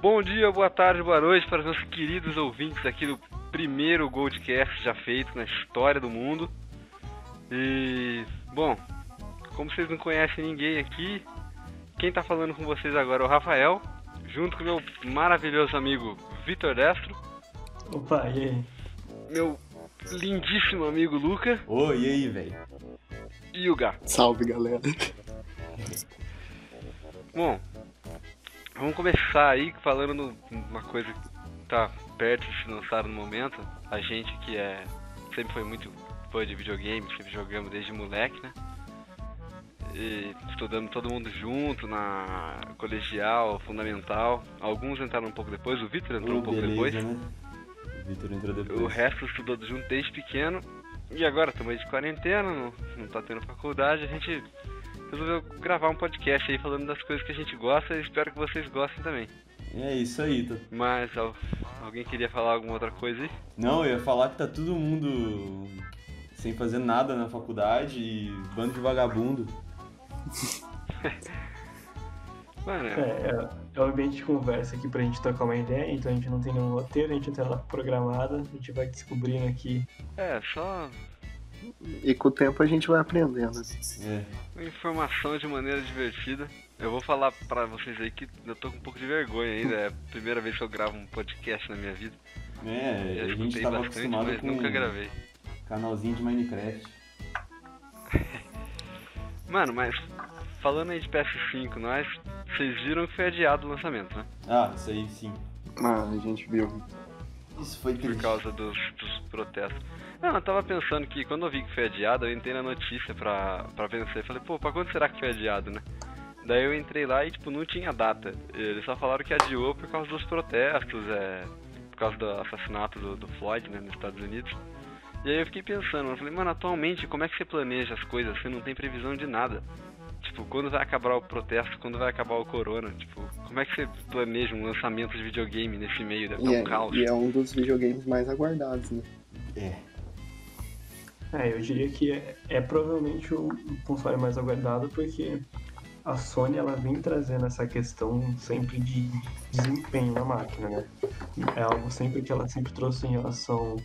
Bom dia, boa tarde, boa noite para os meus queridos ouvintes aqui do primeiro Goldcast já feito na história do mundo. E, bom, como vocês não conhecem ninguém aqui, quem está falando com vocês agora é o Rafael, junto com meu maravilhoso amigo Vitor Destro. Opa, e aí? Meu lindíssimo amigo Luca. Oi, e aí, velho? E o Gá. Salve, galera. Bom, vamos começar aí falando uma coisa que tá perto de se lançar no momento. A gente que é sempre foi muito fã de videogame, sempre jogamos desde moleque, né? E estudando todo mundo junto na colegial, fundamental. Alguns entraram um pouco depois, o Vitor entrou Ô, um pouco beleza, depois. Né? O Vitor entrou depois. O resto estudou junto desde pequeno. E agora estamos aí de quarentena, não, não tá tendo faculdade, a gente resolveu gravar um podcast aí falando das coisas que a gente gosta e espero que vocês gostem também. É isso aí. Tá... Mas al- alguém queria falar alguma outra coisa aí? Não, eu ia falar que tá todo mundo sem fazer nada na faculdade e bando de vagabundo. Mano, É, é, é o ambiente de conversa aqui pra gente trocar uma ideia, então a gente não tem nenhum roteiro, a gente não tem nada programado, a gente vai descobrindo aqui. é só E com o tempo a gente vai aprendendo. É. uma informação de maneira divertida. Eu vou falar pra vocês aí que eu tô com um pouco de vergonha ainda. É a primeira vez que eu gravo um podcast na minha vida. É, Já a gente escutei tava bastante, acostumado mas com nunca gravei. canalzinho de Minecraft. Mano, mas falando aí de PS5, nós. Vocês viram que foi adiado o lançamento, né? Ah, isso aí sim. Ah, a gente viu. Isso foi Por triste. causa dos, dos protestos. Não, eu tava pensando que quando eu vi que foi adiado, eu entrei na notícia pra, pra vencer. Falei, pô, pra quando será que foi adiado, né? Daí eu entrei lá e, tipo, não tinha data. Eles só falaram que adiou por causa dos protestos, é... Por causa do assassinato do, do Floyd, né, nos Estados Unidos. E aí eu fiquei pensando, eu falei, mano, atualmente, como é que você planeja as coisas? Você não tem previsão de nada. Tipo, quando vai acabar o protesto, quando vai acabar o corona? Tipo, como é que você planeja um lançamento de videogame nesse meio? Deve E é, um caos. e é um dos videogames mais aguardados, né? É. É, eu diria que é, é provavelmente o console mais aguardado, porque a Sony ela vem trazendo essa questão sempre de desempenho na máquina, né? É algo sempre que ela sempre trouxe em relação,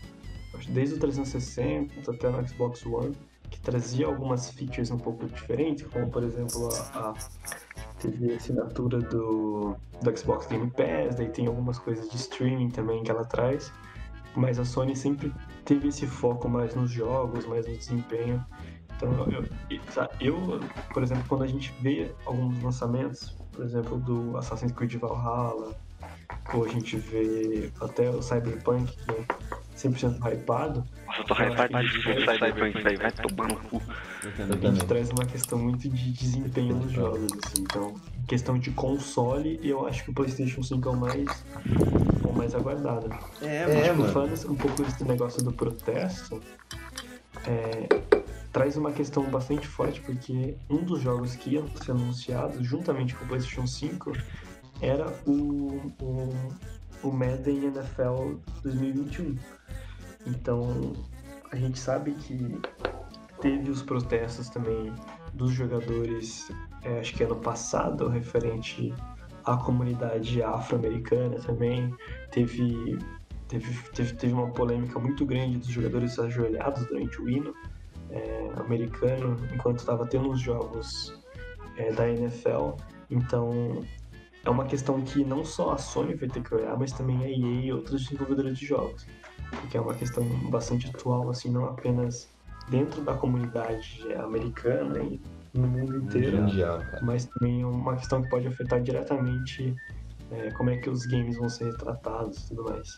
desde o 360 até no Xbox One, que trazia algumas features um pouco diferentes, como por exemplo a, a a assinatura do, do Xbox Game Pass, daí tem algumas coisas de streaming também que ela traz, mas a Sony sempre teve esse foco mais nos jogos, mais no desempenho. Então, eu, eu, sa- eu, por exemplo, quando a gente vê alguns lançamentos, por exemplo, do Assassin's Creed Valhalla, ou a gente vê até o Cyberpunk, que é 100% hypado, Nossa, eu tô com é Cyberpunk, velho. Vai tomar no cu. A gente traz uma questão muito de desempenho nos jogos, assim. Então, questão de console, eu acho que o PlayStation 5 é o mais, o mais aguardado. É, Tipo, mano. falando um pouco desse negócio do protesto, é, traz uma questão bastante forte, porque um dos jogos que iam ser anunciados juntamente com o PlayStation 5 era o, o, o Madden NFL 2021. Então, a gente sabe que teve os protestos também dos jogadores, é, acho que ano passado, referente à comunidade afro-americana também. Teve, teve, teve, teve uma polêmica muito grande dos jogadores ajoelhados durante o hino é, americano, enquanto estava tendo os jogos é, da NFL. Então, é uma questão que não só a Sony vai ter que olhar, mas também a EA e outros desenvolvedores de jogos. Porque é uma questão bastante atual, assim, não apenas dentro da comunidade americana e no mundo inteiro, Mundial, cara. mas também é uma questão que pode afetar diretamente é, como é que os games vão ser retratados e tudo mais.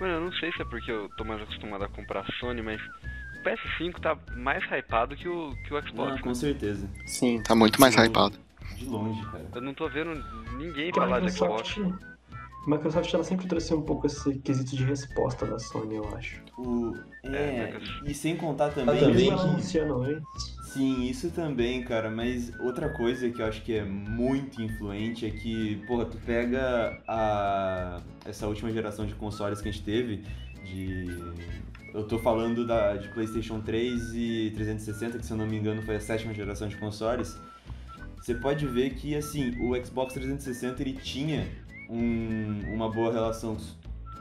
Mano, eu não sei se é porque eu tô mais acostumado a comprar Sony, mas o PS5 tá mais hypado que o, que o Xbox. Ah, né? com certeza. Sim, tá muito mais Sim. hypado. De longe, cara. Eu não tô vendo ninguém Porque falar de Xbox. Microsoft, a Microsoft ela sempre trouxe um pouco esse quesito de resposta da Sony, eu acho. O... É, É, mas- e sem contar também. também Mesmo que- ela anunciando antes, Sim, isso também, cara, mas outra coisa que eu acho que é muito influente é que, porra, tu pega a essa última geração de consoles que a gente teve, de eu tô falando da de PlayStation 3 e 360, que se eu não me engano foi a sétima geração de consoles. você pode ver que assim, o Xbox 360 ele tinha um, uma boa relação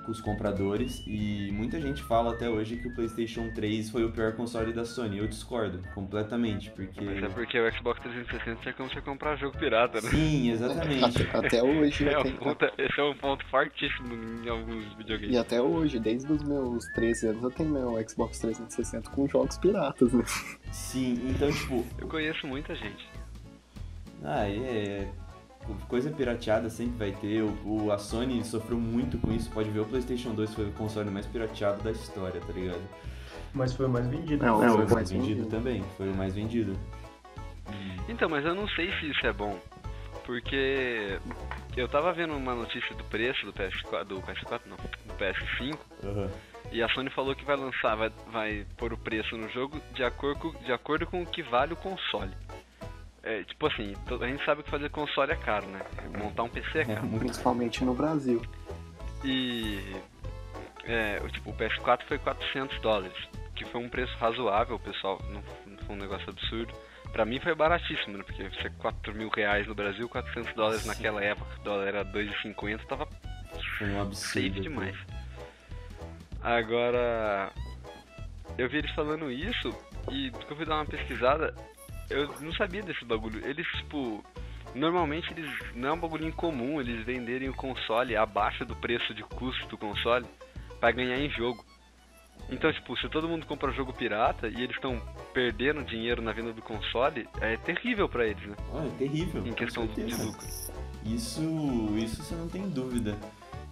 com os compradores e muita gente fala até hoje que o PlayStation 3 foi o pior console da Sony. Eu discordo completamente, porque Mas é porque o Xbox 360 é como você comprar jogo pirata, né? Sim, exatamente. Até, até hoje É eu um tenho. ponto- esse é um ponto fortíssimo em alguns E videogames. até hoje, desde os meus 13 anos, eu tenho meu Xbox 360 com jogos piratas, né? Sim, então tipo, Eu conheço muita gente. Ah, é. Coisa pirateada sempre vai ter. O, o- a Sony sofreu muito com isso. Pode ver, o PlayStation 2 foi o console mais pirateado da história, tá ligado? Mas foi o mais vendido. Não, foi é, o o mais mais vendido vendido. também. Foi o mais vendido. Então, mas eu não sei se isso é bom. Porque eu tava vendo uma notícia do preço do PS4, do PS4 não, do PS5, Aham. e a Sony falou que vai lançar, vai, vai pôr o preço no jogo de acordo, de acordo com o que vale o console. É, tipo assim, a gente sabe que fazer console é caro, né? Montar um PC é É caro. muito. Principalmente no Brasil. E é, o tipo, o PS4 foi 400 dólares, que foi um preço razoável, pessoal, não, não foi um negócio absurdo. Pra mim foi baratíssimo, né? Porque você 4 mil reais no Brasil, 400 dólares Sim. naquela época, o dólar era 2,50, tava Foi um absurdo. safe demais. Agora, eu vi eles falando isso e eu fui dar uma pesquisada, eu não sabia desse bagulho. Eles, tipo, normalmente eles não é um bagulho incomum eles venderem o console abaixo do preço de custo do console pra ganhar em jogo. Então, tipo, se todo mundo compra jogo pirata e eles estão perdendo dinheiro na venda do console, é terrível pra eles, né? Olha, é terrível. Em questão de lucro. Isso, isso você não tem dúvida.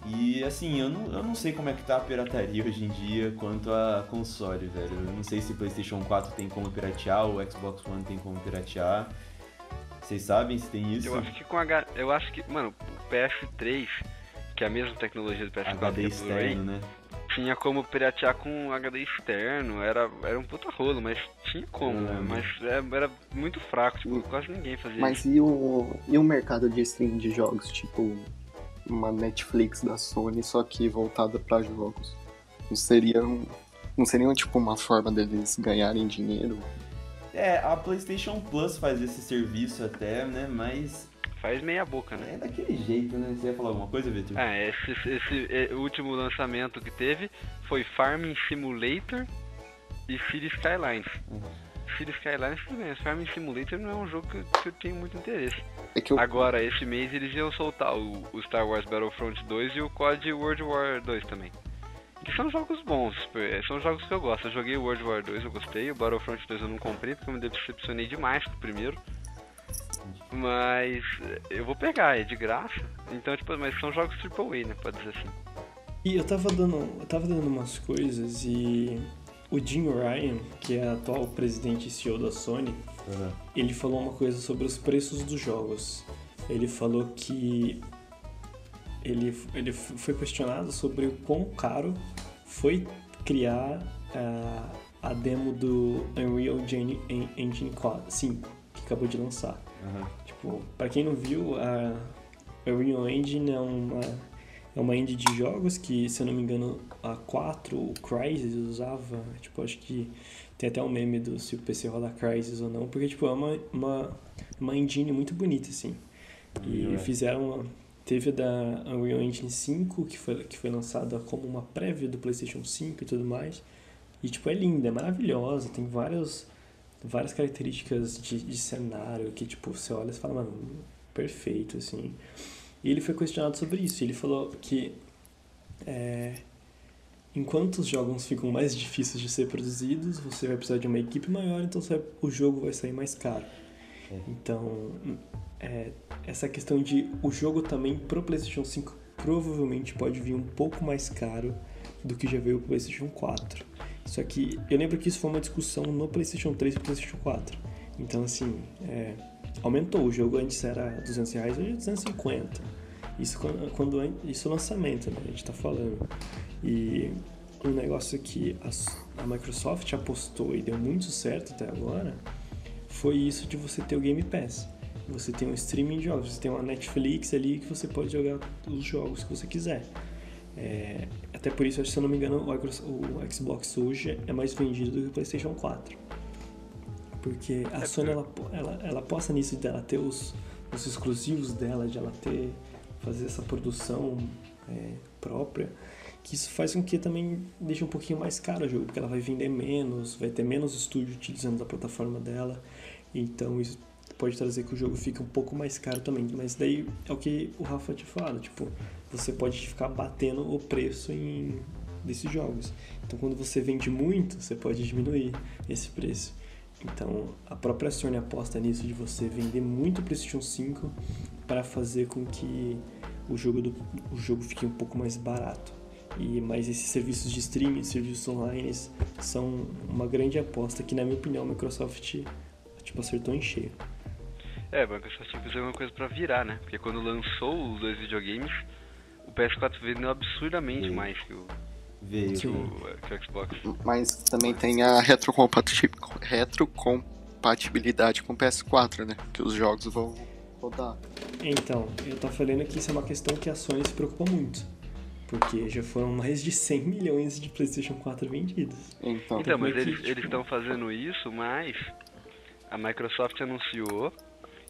E assim, eu não, eu não sei como é que tá a pirataria hoje em dia quanto a console, velho. Eu não sei se o PlayStation 4 tem como piratear, o Xbox One tem como piratear. Vocês sabem se tem isso? Eu acho que com H. Eu acho que, mano, o PS3, que é a mesma tecnologia do PS4 HD externo, né? tinha como piratear com HD externo, era, era um puta rolo, mas tinha como, né? mas é- era muito fraco, tipo, quase ninguém fazia Mas isso. e o, e o mercado de stream de jogos? Tipo, uma Netflix da Sony, só que voltada pra jogos. Não seria, um- não seria tipo uma forma deles ganharem dinheiro? É, a PlayStation Plus faz esse serviço até, né? Mas Faz meia boca, né? é daquele jeito, né? Você ia falar alguma coisa, Vitor? É, esse, esse é, último lançamento que teve foi Farming Simulator e City Skylines. Uhum. City Skylines, tudo bem, Farming Simulator não é um jogo que, que eu tenho muito interesse. É que eu, Agora, esse mês eles iam soltar o, o Star Wars Battlefront 2 e o COD World War 2 também. Que são jogos bons, é, são jogos que eu gosto. Eu joguei o World War 2, eu gostei. O Battlefront 2 eu não comprei porque eu me decepcionei demais com o primeiro. Mas é, eu vou pegar, é de graça. Então, tipo, mas são jogos AAA, né? Pode dizer assim. E eu tava dando, eu tava dando umas coisas e o Jim Ryan, que é atual presidente e CEO da Sony, Aham. ele falou uma coisa sobre os preços dos jogos. Ele falou que ele, ele foi questionado sobre o quão caro foi criar ah, a demo do Unreal Engine, En- Engine 4 5, que acabou de lançar. Aham. Tipo, pra quem não viu, a Unreal Engine é uma, é uma engine de jogos que, se eu não me engano, a 4, o Crysis usava. Tipo, acho que tem até um meme do se o PC roda Crysis ou não, porque, tipo, é uma, uma, uma engine muito bonita, assim. E É. fizeram uma, Teve a da Unreal Engine 5, que foi, que foi lançada como uma prévia do PlayStation 5 e tudo mais. E, tipo, é linda, é maravilhosa, tem vários, várias características de, de cenário que, tipo, você olha e fala, mano, perfeito, assim. E ele foi questionado sobre isso. Ele falou que é, enquanto os jogos ficam mais difíceis de ser produzidos, você vai precisar de uma equipe maior, então vai- o jogo vai sair mais caro. É. Então, é, essa questão de o jogo também pro PlayStation 5 provavelmente pode vir um pouco mais caro do que já veio pro PlayStation 4. Só que eu lembro que isso foi uma discussão no PlayStation 3 e PlayStation 4. Então, assim, é, aumentou. O jogo antes era 200 reais, hoje é 250. Isso quando, quando an- isso é lançamento, né? A gente tá falando. E um negócio que a, a Microsoft apostou e deu muito certo até agora foi isso de você ter o Game Pass. Você tem um streaming de jogos, você tem uma Netflix ali que você pode jogar os jogos que você quiser. É, até por isso, se eu não me engano, o Xbox hoje é mais vendido do que o PlayStation 4. Porque a Sony, ela, ela, ela nisso dela ter os, os exclusivos dela, de ela ter, fazer essa produção é, própria, que isso faz com que também deixe um pouquinho mais caro o jogo, porque ela vai vender menos, vai ter menos estúdio utilizando a plataforma dela, então isso pode trazer que o jogo fique um pouco mais caro também, mas daí é o que o Rafa te fala, tipo, você pode ficar batendo o preço em desses jogos. Então quando você vende muito, você pode diminuir esse preço. Então a própria Sony aposta nisso de você vender muito PlayStation 5 para fazer com que o jogo, do, o jogo fique um pouco mais barato. E mas esses serviços de streaming, serviços online são uma grande aposta que na minha opinião a Microsoft tipo acertou em cheio. É, a Microsoft tinha que fazer alguma coisa pra virar, né? Porque quando lançou os dois videogames, o PS4 vendeu absurdamente Sim. mais que o, Veio. que o, que o Xbox. Mas também tem a retrocompati- retrocompatibilidade com o PS4, né? Que os jogos vão rodar. Então, eu tô falando que isso é uma questão que a Sony se preocupa muito. Porque já foram mais de 100 milhões de PlayStation 4 vendidos. Então, Então, mas é eles tipo- estão fazendo isso, mas a Microsoft anunciou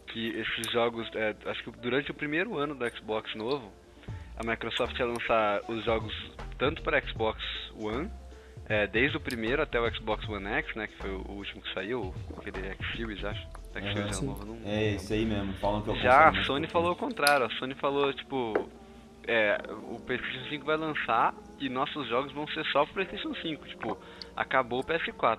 que esses jogos, é, acho que durante o primeiro ano do Xbox novo, a Microsoft ia lançar os jogos tanto para Xbox One, é, desde o primeiro até o Xbox One X, né, que foi o último que saiu, aquele X Series, acho. X. Series é o novo, não É, isso aí mesmo. Falam que eu já a Sony falou o contrário, a Sony falou, tipo, é, o PlayStation 5 vai lançar e nossos jogos vão ser só pro PlayStation 5, tipo, acabou o PS4.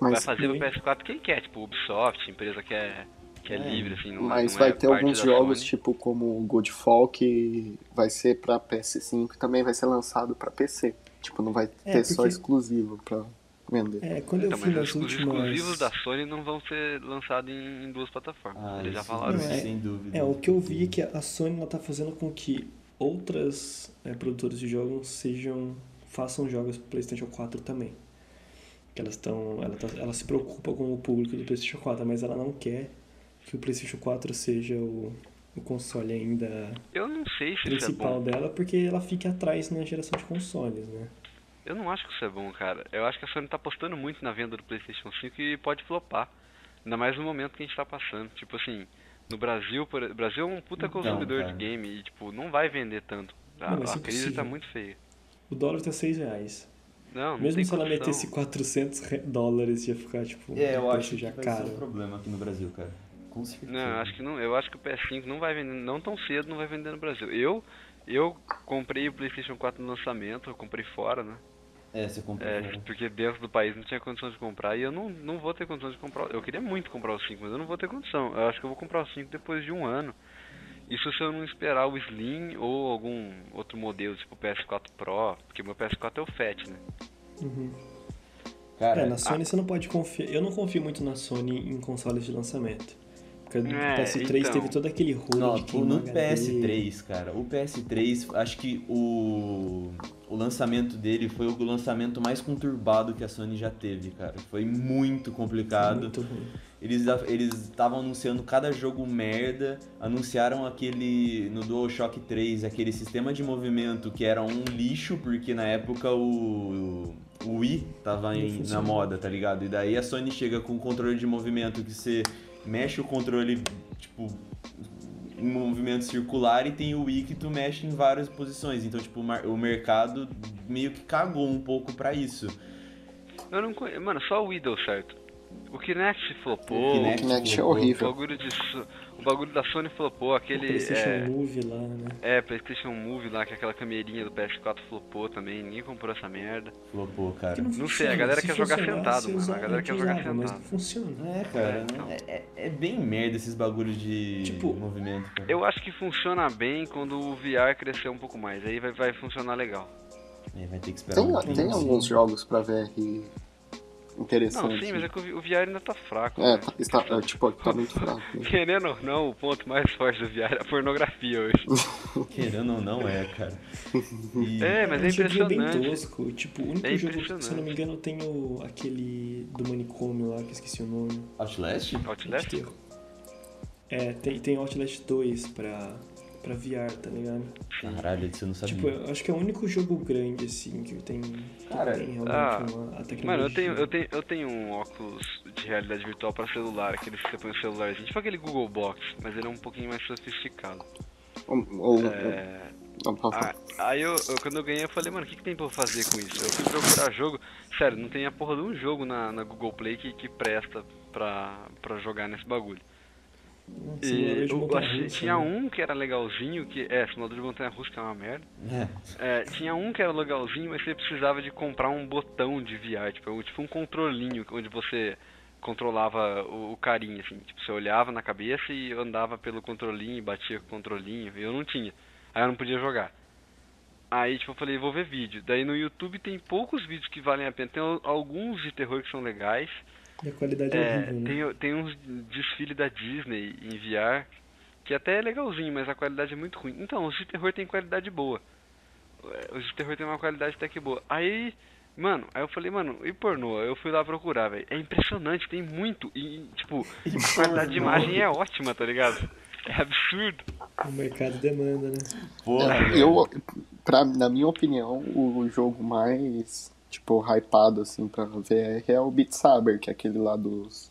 vai mas, fazer no sim. PS4 quem quer, tipo, Ubisoft, empresa que é, que é, É, livre, assim, não, mas não vai é ter alguns jogos, Sony. tipo como o Godfall, que vai ser pra PS5 e também vai ser lançado pra PC. Tipo, não vai É, ter só porque- exclusivo pra vender. É, quando Então, eu fui mas nas os exclusivos últimas... exclusivos da Sony não vão ser lançados em, em duas plataformas. Ah, Eles já falaram isso. é- sem dúvida. É, o que eu vi é que a Sony ela tá fazendo com que outras é, produtoras de jogos sejam façam jogos pro PlayStation 4 também. Que elas estão, ela, tá, ela se preocupa com o público do PlayStation 4, mas ela não quer que o PlayStation 4 seja o, o console ainda Eu não sei se isso é principal bom. dela, porque ela fica atrás na geração de consoles, né? Eu não acho que isso é bom, cara. Eu acho que a Sony tá apostando muito na venda do PlayStation 5 e pode flopar. Ainda mais no momento que a gente tá passando. Tipo assim, no Brasil, por... o Brasil é um puta Então, consumidor cara. de game e, tipo, não vai vender tanto. A, Não, a é crise tá muito feia. O dólar tá 6 reais. Não, não Mesmo tem se ela metesse 400 re- dólares, ia ficar, tipo, É, eu acho preço que já vai caro. ser um problema aqui no Brasil, cara. Com certeza. Não, eu acho que não. Eu acho que o PS5 não vai vender, não tão cedo, não vai vender no Brasil. Eu, eu comprei o PlayStation 4 no lançamento, eu comprei fora, né? É, você comprou. É, cara. porque dentro do país não tinha condição de comprar e eu não, não vou ter condição de comprar. Eu queria muito comprar o 5, mas eu não vou ter condição. Eu acho que eu vou comprar o 5 depois de um ano. Isso se eu não esperar o Slim ou algum outro modelo, tipo o PS4 Pro, porque meu PS4 é o Fat, né? Uhum. Cara, É, na Sony você não pode confiar. Eu não confio muito na Sony em consoles de lançamento. Porque o É, PS3 então. teve todo aquele rolo Não, de o- queimar no HD. PS3, cara, o PS3, acho que o, o lançamento dele foi o lançamento mais conturbado que a Sony já teve, cara. Foi muito complicado. Muito ruim. Eles eles estavam anunciando cada jogo merda, anunciaram aquele no DualShock 3, aquele sistema de movimento que era um lixo, porque na época o, o Wii tava em- na moda, tá ligado? E daí a Sony chega com um controle de movimento que você mexe o controle, tipo, em movimento circular e tem o Wii que tu mexe em várias posições. Então, tipo, o mercado meio que cagou um pouco pra isso. Eu não conheço. Mano, só o Wii deu certo. O Kinect flopou. O Kinect Kinect é flopou. O horrível. bagulho, de, o bagulho da Sony flopou, O aquele. PlayStation é, Move lá, né? é, PlayStation Move lá, que aquela camerinha do PS4 flopou também, ninguém comprou essa merda. Flopou, cara. Que não, sei, a galera Se quer jogar sentado, mano, a galera quer jogar usava, Mas sentado. não funciona. É, cara, É, não- então. é, é- é bem merda esses bagulhos de Tipo, movimento, cara. Eu acho que funciona bem quando o VR crescer um pouco mais, aí vai, vai funcionar legal. É, vai ter que esperar Tem, um tem alguns jogos pra VR Não, interessantes. sim, mas é que o vi- o VR ainda tá fraco. É, né? tá, está, é, tipo, tá muito fraco. né? Querendo ou não, o ponto mais forte do VR é a pornografia hoje. Querendo ou não é, cara. E- É, mas é um joguinho bem impressionante. tosco. Tipo, o único É jogo, se eu impressionante. não me engano, tem o, aquele do manicômio lá, que eu esqueci o nome. Outlast? Outlast? É, tem, tem Outlast 2 pra, pra VR, tá ligado? Caralho, isso eu não sabia. Tipo, eu acho que é o único jogo grande, assim, que tem, que Cara, tem realmente ah, uma, a tecnologia. Mano, eu tenho, eu, tenho, eu tenho um óculos de realidade virtual pra celular, aquele que você põe no celularzinho, tipo aquele Google Box, mas ele é um pouquinho mais sofisticado. Ou, É... Ah, aí eu, eu- quando eu ganhei, eu falei, mano, o que, que tem pra eu fazer com isso? Eu fui procurar jogo. Sério, não tem a porra de um jogo na, na Google Play que, que presta pra, pra jogar nesse bagulho. Um E eu achei- tinha né? um que era legalzinho, que. É, simulador de montanha russa, que é uma merda. É. É, tinha um que era legalzinho, mas você precisava de comprar um botão de VR, tipo, um- tipo um controlinho, onde você controlava o, o carinha, assim. Tipo, você olhava na cabeça e andava pelo controlinho, batia com o controlinho, e eu não tinha. Aí eu não podia jogar. Aí, tipo, eu falei, vou ver vídeo. Daí no YouTube tem poucos vídeos que valem a pena. Tem al- alguns de terror que são legais. E a qualidade é, É, horrível, né? tem, tem uns desfile da Disney em VR, que até é legalzinho, mas a qualidade é muito ruim. Então, os de terror tem qualidade boa. É, Os de terror tem uma qualidade até que boa. Aí, mano, aí eu falei, mano, e pornô? Eu fui lá procurar, velho. É impressionante, tem muito. E, tipo, a qualidade de imagem é ótima, tá ligado? É absurdo. O mercado demanda, né? Porra, É, eu, pra, na minha opinião, o jogo mais, tipo, hypado, assim, pra VR é o Beat Saber, que é aquele lá dos...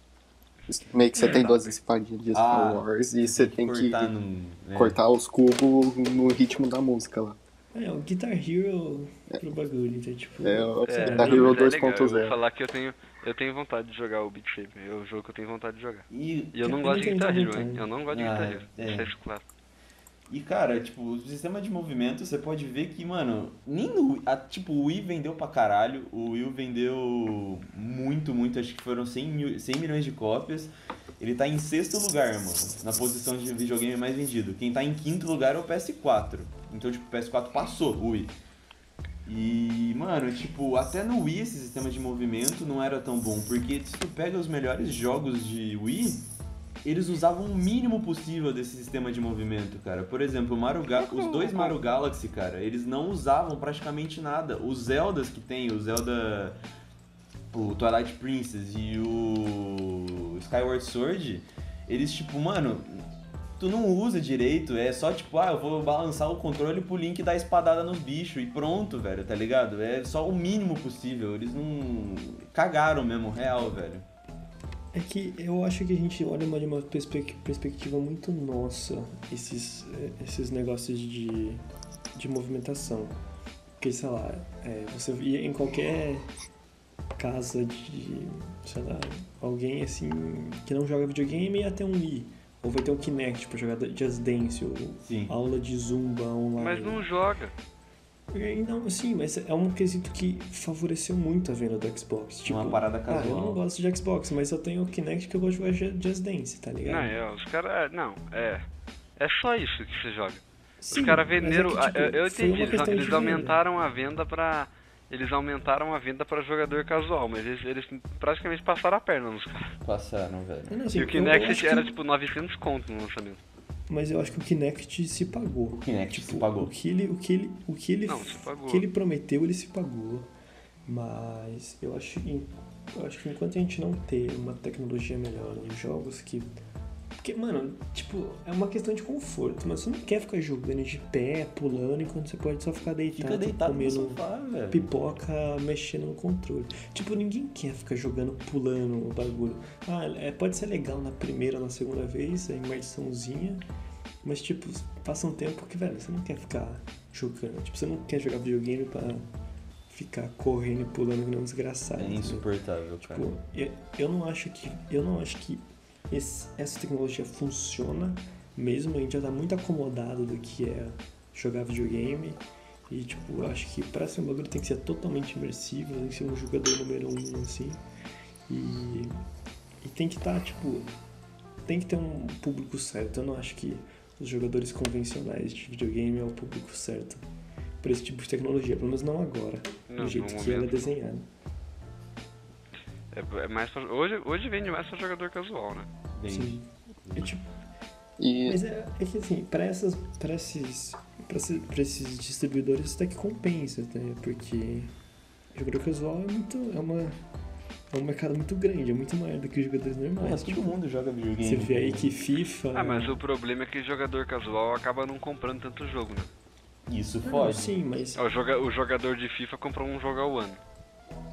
Meio que você tem duas espadinhas de Star Ah, Wars e você tem que cortar num- é. cortar os cubos no ritmo da música lá. É, o Guitar Hero pro bagulho, então, tipo... É, o É, Guitar Hero mas é legal. Eu vou 2.0. falar que eu tenho, eu tenho vontade de jogar o Beat Saber. É o jogo que eu tenho vontade de jogar. E, E eu não Eu gosto de Guitar Hero, hein? vontade. Eu não gosto de Ah, Guitar Hero. é. Deixa claro. E cara, tipo, o sistema de movimento, você pode ver que, mano, nem no a, tipo, o Wii vendeu pra caralho, o Wii vendeu muito, muito, acho que foram 100, mil, 100 milhões de cópias. Ele tá em sexto lugar, mano, na posição de videogame mais vendido. Quem tá em quinto lugar é o PS4. Então, tipo, o PS4 passou o Wii. E, mano, tipo, até no Wii esse sistema de movimento não era tão bom, porque se tu pega os melhores jogos de Wii, eles usavam o mínimo possível desse sistema de movimento, cara. Por exemplo, Ga- os dois Mario Galaxy, cara, eles não usavam praticamente nada. Os Zeldas que tem, o Zelda o Twilight Princess e o Skyward Sword, eles tipo, mano, tu não usa direito, é só tipo, ah, eu vou balançar o controle pro Link dar espadada nos bichos e pronto, velho, tá ligado? É só o mínimo possível, eles não cagaram mesmo, real, velho. É que eu acho que a gente olha de uma perspe- perspectiva muito nossa esses, eh, esses negócios de, de movimentação. Porque, sei lá, é, você ia em qualquer casa de, sei lá, alguém assim que não joga videogame ia ter um Wii. Ou vai ter um Kinect pra jogar Just Dance, ou Sim. aula de Zumba online. Mas não joga. E Não, sim, mas é um quesito que favoreceu muito a venda do Xbox. Tipo, Uma parada Ah, eu casual. não gosto de Xbox, mas eu tenho o Kinect que eu gosto de jogar Ju- Just Dance, tá ligado? Não, é, os caras. Não, é. É só isso que você joga. Sim, os caras mas é venderam. que, ah, tipo, eu, eu foi entendi, eles, eles aumentaram a venda pra. Eles aumentaram a venda pra jogador casual, mas eles, eles praticamente passaram a perna nos caras. Passaram, velho. Não, assim, E o eu- eu Kinect era que- tipo 900 conto no lançamento. Mas eu acho que o Kinect se pagou. O Kinect Tipo, se pagou. O que ele, o que ele, o que ele, Não, que ele prometeu, ele se pagou. Mas eu acho, que- eu acho que enquanto a gente não ter uma tecnologia melhor nos jogos que porque, mano, tipo, é uma questão de conforto, mas você não quer ficar jogando de pé, pulando, enquanto você pode só ficar deitado, Fica deitado comendo sofá, pipoca mexendo no controle. Tipo, ninguém quer ficar jogando, pulando o bagulho. Ah, é, pode ser legal na primeira, na segunda vez, a imersãozinha, mas tipo, passa um tempo que, velho, você não quer ficar jogando. Tipo, você não quer jogar videogame pra ficar correndo e pulando que um desgraçado. É insuportável, cara. Tipo, eu, eu não acho que. Eu não acho que esse- essa tecnologia funciona mesmo. A gente já tá muito acomodado do que é jogar videogame. E tipo, eu acho que pra ser um bagulho tem que ser totalmente imersivo, tem que ser um jogador número um, assim. E, e tem que estar, tipo. Tem que ter um público certo. Eu não acho que os jogadores convencionais de videogame é o público certo pra esse tipo de tecnologia, pelo menos não agora, Não, do jeito que ela é momento. desenhada. É, é mais pra, hoje, hoje vende mais pra jogador casual, né? Sim. É, tipo, E Mas é, é que assim, pra, essas, pra, esses, pra, esses, pra esses distribuidores até que compensa, né? Porque jogador casual é muito. É uma, é um mercado muito grande, é muito maior do que os jogadores normais. Mas todo mundo joga videogame. você vê aí que FIFA. Ah, mas o problema é que jogador casual acaba não comprando tanto jogo, né? Isso pode. sim, mas. O, joga, o jogador de FIFA comprou um jogo ao ano.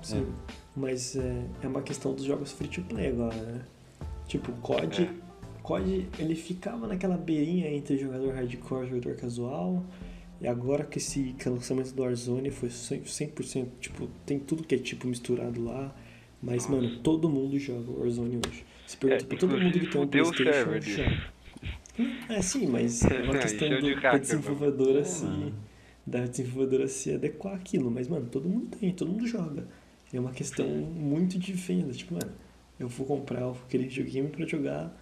Sim. Mas é, é uma questão dos jogos free to play agora, né? Tipo, o COD. É. COD, ele ficava naquela beirinha entre jogador hardcore e jogador casual. E agora que esse que lançamento do Warzone foi 100%, 100%, tipo, tem tudo que é tipo misturado lá. Mas, Nossa. mano, todo mundo joga Warzone hoje. Se pergunta É, pra todo mundo que tem um Playstation, joga. Hum, É, sim, mas é uma questão do, de da desenvolvedora se... Mano. Da desenvolvedora se adequar àquilo. Mas, mano, todo mundo tem, todo mundo joga. É uma questão muito de venda. Tipo, mano, eu vou comprar aquele videogame pra jogar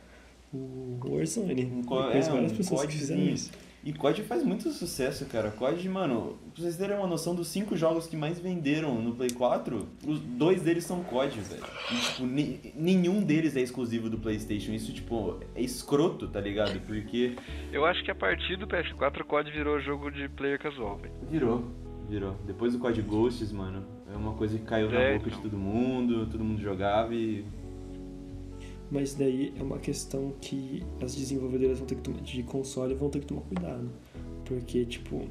o Warzone. Um co- conheço é, várias um pessoas que fizeram isso. E COD faz muito sucesso, cara. COD, mano, pra vocês terem uma noção dos cinco jogos que mais venderam no Play 4, os dois deles são COD, velho. E, tipo, nenhum deles é exclusivo do PlayStation. Isso, tipo, é escroto, tá ligado? Porque Eu acho que a partir do PS4 o COD virou jogo de player casual, velho. virou, virou. Depois do COD Ghosts, mano, é uma coisa que caiu na É, boca de então. todo mundo, todo mundo jogava e. Mas daí é uma questão que as desenvolvedoras vão ter que tomar, de console vão ter que tomar cuidado. Porque, tipo,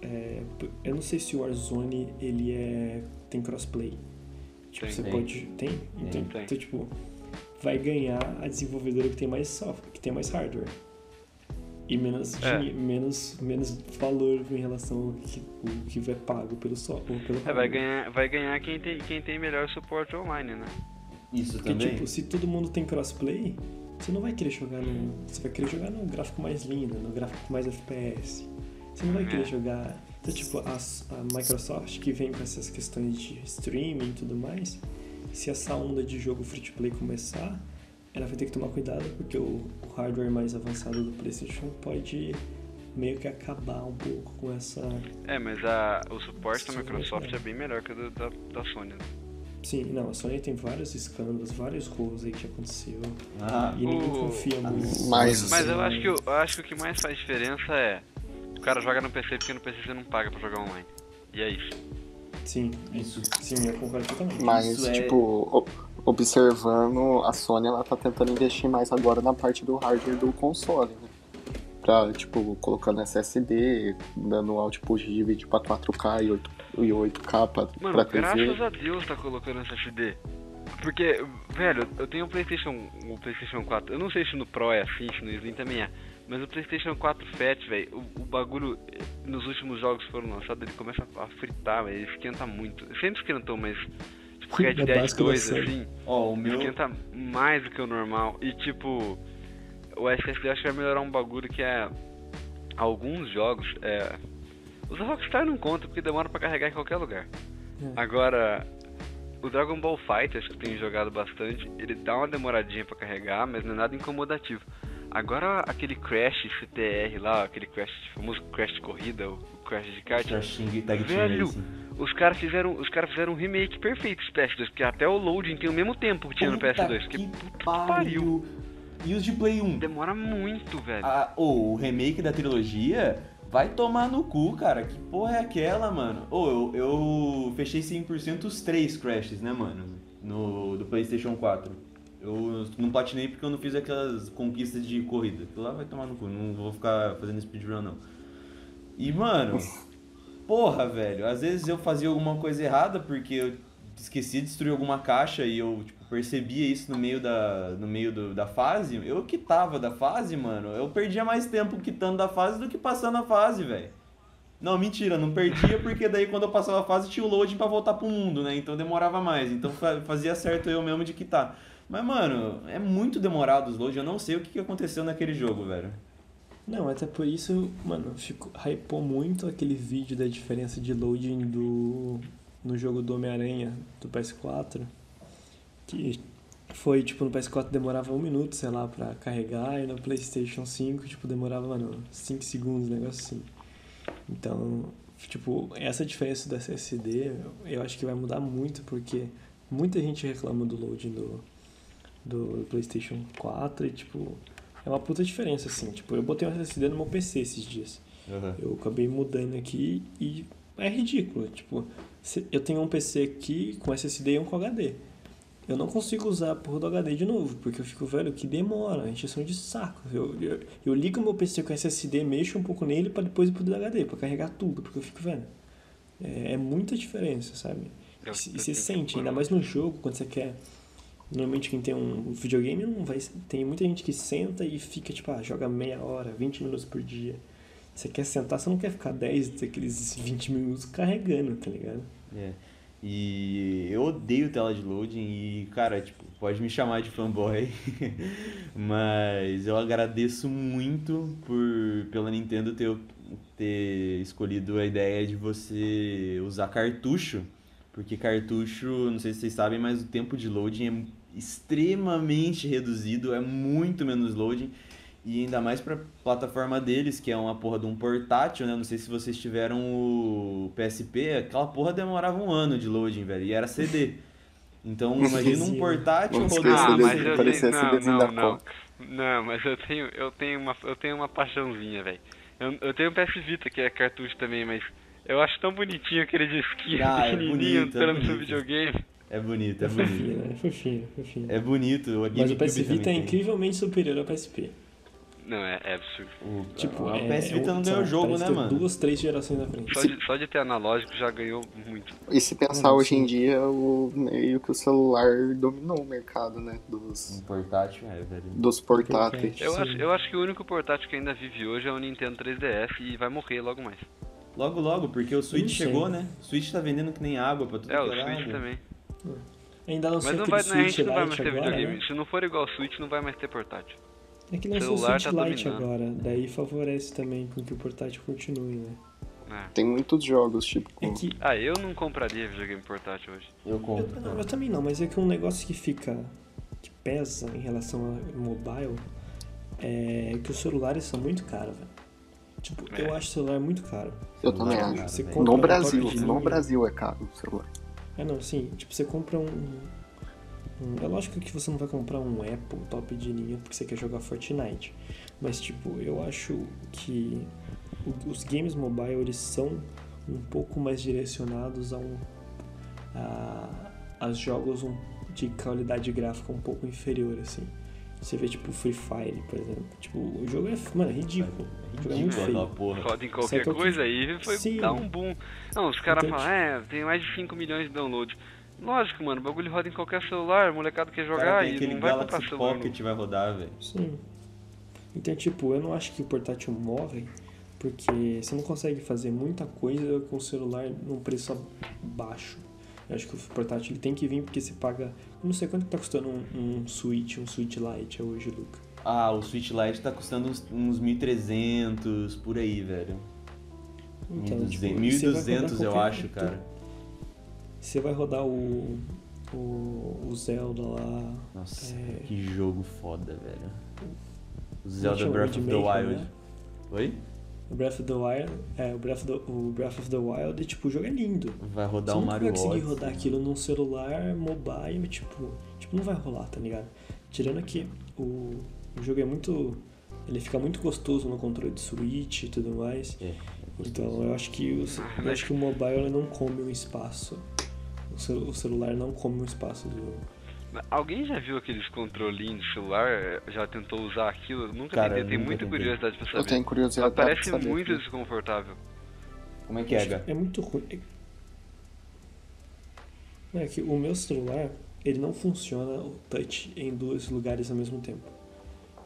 é, eu não sei se o Warzone ele é, tem crossplay. Tipo, Tem. você Tem. pode. Tem? Então, Tem. então, tipo, vai ganhar a desenvolvedora que tem mais software, que tem mais hardware. E menos, É. menos, menos valor em relação ao que, o que vai pago pelo software. Pelo É, vai ganhar, vai ganhar quem, tem, quem tem melhor suporte online, né? Isso Porque, também. tipo, se todo mundo tem crossplay, você não vai querer jogar no. Você vai querer jogar no gráfico mais lindo, no gráfico com mais FPS. Você não vai querer É. jogar. Então, tipo, a, a Microsoft que vem com essas questões de streaming e tudo mais, se essa onda de jogo free to play começar, ela vai ter que tomar cuidado porque o, o hardware mais avançado do PlayStation pode meio que acabar um pouco com essa. É, mas a, o suporte da Microsoft é. é bem melhor que o da, da Sony, né? Sim, não, a Sony tem vários escândalos, vários rolos aí que aconteceu. Ah, E ninguém O- confia muito. Mas- Mas eu acho que, o- eu acho que o que mais faz diferença é o cara joga no PC porque no PC você não paga pra jogar online. E é isso. Sim, isso. sim, eu concordo totalmente. Mas, Isso é- tipo, o- observando, a Sony ela tá tentando investir mais agora na parte do hardware do console, né? Pra, tipo, colocando SSD, dando output de vídeo pra 4K e 8, e 8K pra, Mano, pra TV. graças a Deus tá colocando SSD. Porque, velho, eu tenho um Playstation, um Playstation 4. Eu não sei se no Pro é assim, se no Slim também é. Mas o Playstation 4 Fat, velho, o, o bagulho eh, nos últimos jogos que foram lançados, ele começa a fritar, velho. Ele esquenta muito. Sempre esquentou, mas. Red É Dead da 2, série. assim. Ó, o meu. Esquenta mais do que o normal. E tipo, o SSD acho que vai melhorar um bagulho que é. Alguns jogos, é. Os Rockstar não conta porque demora pra carregar em qualquer lugar. É. Agora, o Dragon Ball Fighters, que eu tenho jogado bastante, ele dá uma demoradinha pra carregar, mas não é nada incomodativo. Agora, aquele Crash CTR lá, aquele Crash, famoso Crash de corrida, o Crash de kart, Trashing Tag Velho, os caras fizeram, os cara fizeram um remake perfeito do PS2, porque até o loading tem o mesmo tempo que tinha no Puta PS2, porque que puta que pariu. pariu. E os de Play 1? Demora muito, velho. Ah, ô, o remake da trilogia vai tomar no cu, cara. Que porra é aquela, mano? Ô, eu, eu fechei 100% os três Crashes, né, mano? No, do PlayStation 4. Eu não platinei porque eu não fiz aquelas conquistas de corrida. Lá vai tomar no cu, não vou ficar fazendo speedrun, não. E, mano, porra, velho, às vezes eu fazia alguma coisa errada porque eu esqueci de destruir alguma caixa e eu, tipo, percebia isso no meio da, no meio do- da fase. Eu quitava da fase, mano, eu perdia mais tempo quitando da fase do que passando a fase, velho. Não, mentira, não perdia porque daí quando eu passava a fase tinha o loading pra voltar pro mundo, né? Então demorava mais. Então fa- fazia certo eu mesmo de quitar. Mas, mano, é muito demorado os loads. Eu não sei o que aconteceu naquele jogo, velho. Não, até por isso, mano, ficou, hypou muito aquele vídeo da diferença de loading do no jogo do Homem-Aranha do PS4. Que foi, tipo, no PS4 demorava um minuto, sei lá, pra carregar, e no PlayStation 5, tipo, demorava, mano, 5 segundos, negócio assim. Então, tipo, essa diferença do SSD, eu acho que vai mudar muito, porque muita gente reclama do loading do, do PlayStation 4 e, tipo, é uma puta diferença, assim. Tipo, eu botei um SSD no meu PC esses dias. Eu acabei mudando aqui e é ridículo. Tipo, eu tenho um PC aqui com SSD e um com HD. eu não consigo usar a porra do HD de novo, porque eu fico, velho, que demora, encheção de saco. Eu, eu, eu ligo meu PC com SSD, mexo um pouco nele pra depois ir pro HD, pra carregar tudo, porque eu fico, velho, é, é muita diferença, sabe? E, e você sente, ainda mais no jogo, quando você quer. Normalmente quem tem um videogame não vai. Tem muita gente que senta e fica, tipo, ah, joga meia hora, 20 minutos por dia. Você quer sentar, você não quer ficar 10 daqueles 20 minutos carregando, tá ligado? É. E eu odeio tela de loading e, cara, tipo, pode me chamar de fanboy, mas eu agradeço muito por pela Nintendo ter, ter escolhido a ideia de você usar cartucho, porque cartucho, não sei se vocês sabem, mas o tempo de loading é extremamente reduzido, é muito menos loading. E ainda mais pra plataforma deles, que é uma porra de um portátil, né? Não sei se vocês tiveram o PSP, aquela porra demorava um ano de loading, velho. E era CD. Então imagina um portátil rodando. Ah, mas eu tenho, não, não, não. Não, mas eu tenho, eu tenho uma, eu tenho uma paixãozinha, velho. Eu, eu tenho um PS Vita que é cartucho também, mas eu acho tão bonitinho aquele disquinho Ah, é pequenininho bonito, é entrando no bonito. videogame. É bonito, é É fofinho, bonito. né? É fofinho, é fofinho. É bonito. O Mas o PS Vita é incrivelmente superior ao PSP. Não, é, é absurdo. O, Tipo, o é, PS Vita é, não ganhou lá, jogo, né, mano? Duas, três gerações na frente. Só de, só de ter analógico já ganhou muito. E se pensar Hum, hoje sim. em dia, o meio que o celular dominou o mercado, né? Dos, Um portátil, é, velho. dos portáteis. Eu acho, eu acho que o único portátil que ainda vive hoje é o Nintendo 3DS e vai morrer logo mais. Logo, logo, porque o Switch chegou, né? O Switch tá vendendo que nem água pra tudo É, o é Switch lado. também. Ainda lançou Mas não aquele vai, né, a Switch gente não vai mais ter agora, videogame. né? Se não for igual ao Switch, não vai mais ter portátil. É que lançou o celular Switch tá Lite dominando. agora, daí favorece também com que o portátil continue, né? É. Tem muitos jogos, tipo. É que Ah, eu não compraria videogame portátil hoje. Eu compro. Eu, não, eu também não, mas é que um negócio que fica. que pesa em relação ao mobile é que os celulares são muito caros, velho. Tipo, É. eu acho o celular muito caro. Eu também acho. No Brasil, no. Brasil é caro o celular. É não, sim, tipo, você compra um, um- É lógico que você não vai comprar um Apple top de linha porque você quer jogar Fortnite. Mas tipo, eu acho que os games mobile eles são um pouco mais direcionados a um. a, a jogos de qualidade gráfica um pouco inferior, assim. Você vê tipo Free Fire, por exemplo. Tipo, o jogo é, mano, é ridículo. O jogo é muito Ridículo feio. porra. Roda em qualquer Certo que- coisa aí foi Sim. dar um boom. Não, os caras Então, falam, é, tem mais de 5 milhões de downloads. Lógico, mano, o bagulho roda em qualquer celular, o molecado quer O cara jogar tem e aquele não vai comprar Galaxy celular. Pocket vai rodar, velho. Sim. Então, tipo, eu não acho que o portátil morre, porque você não consegue fazer muita coisa com o celular num preço baixo. Eu acho que o portátil ele tem que vir porque você paga. Eu não sei quanto tá custando um, um Switch, um Switch Lite hoje, Luca. Ah, o Switch Lite tá custando uns, uns 1.300 por aí, velho. Então, 1.200, tipo, você vai 1.200 rodar eu acho, cara. Você vai rodar o. o, o Zelda lá. Nossa, É. que jogo foda, velho. O Zelda? Breath of the Wild. né? Oi? O Breath of the Wild. É, o Breath of the, o Breath of the Wild, e, tipo, o jogo é lindo. Vai rodar Você o Mario vai conseguir Odyssey. rodar aquilo num celular mobile, tipo, tipo, não vai rolar, tá ligado? Tirando que o, o jogo é muito. Ele fica muito gostoso no controle de Switch e tudo mais. É, é Então eu acho que o, ce- eu acho que o mobile não come um espaço. O, cel- o celular não come um espaço do jogo. Alguém já viu aqueles controlinhos de celular? Já tentou usar aquilo? Nunca Cara, tentei, eu tenho muita curiosidade pra Eu saber. tenho Mas curiosidade pra parece saber. muito desconfortável. Como é que é, Gá? É muito ruim. É que o meu celular, ele não funciona o touch em dois lugares ao mesmo tempo.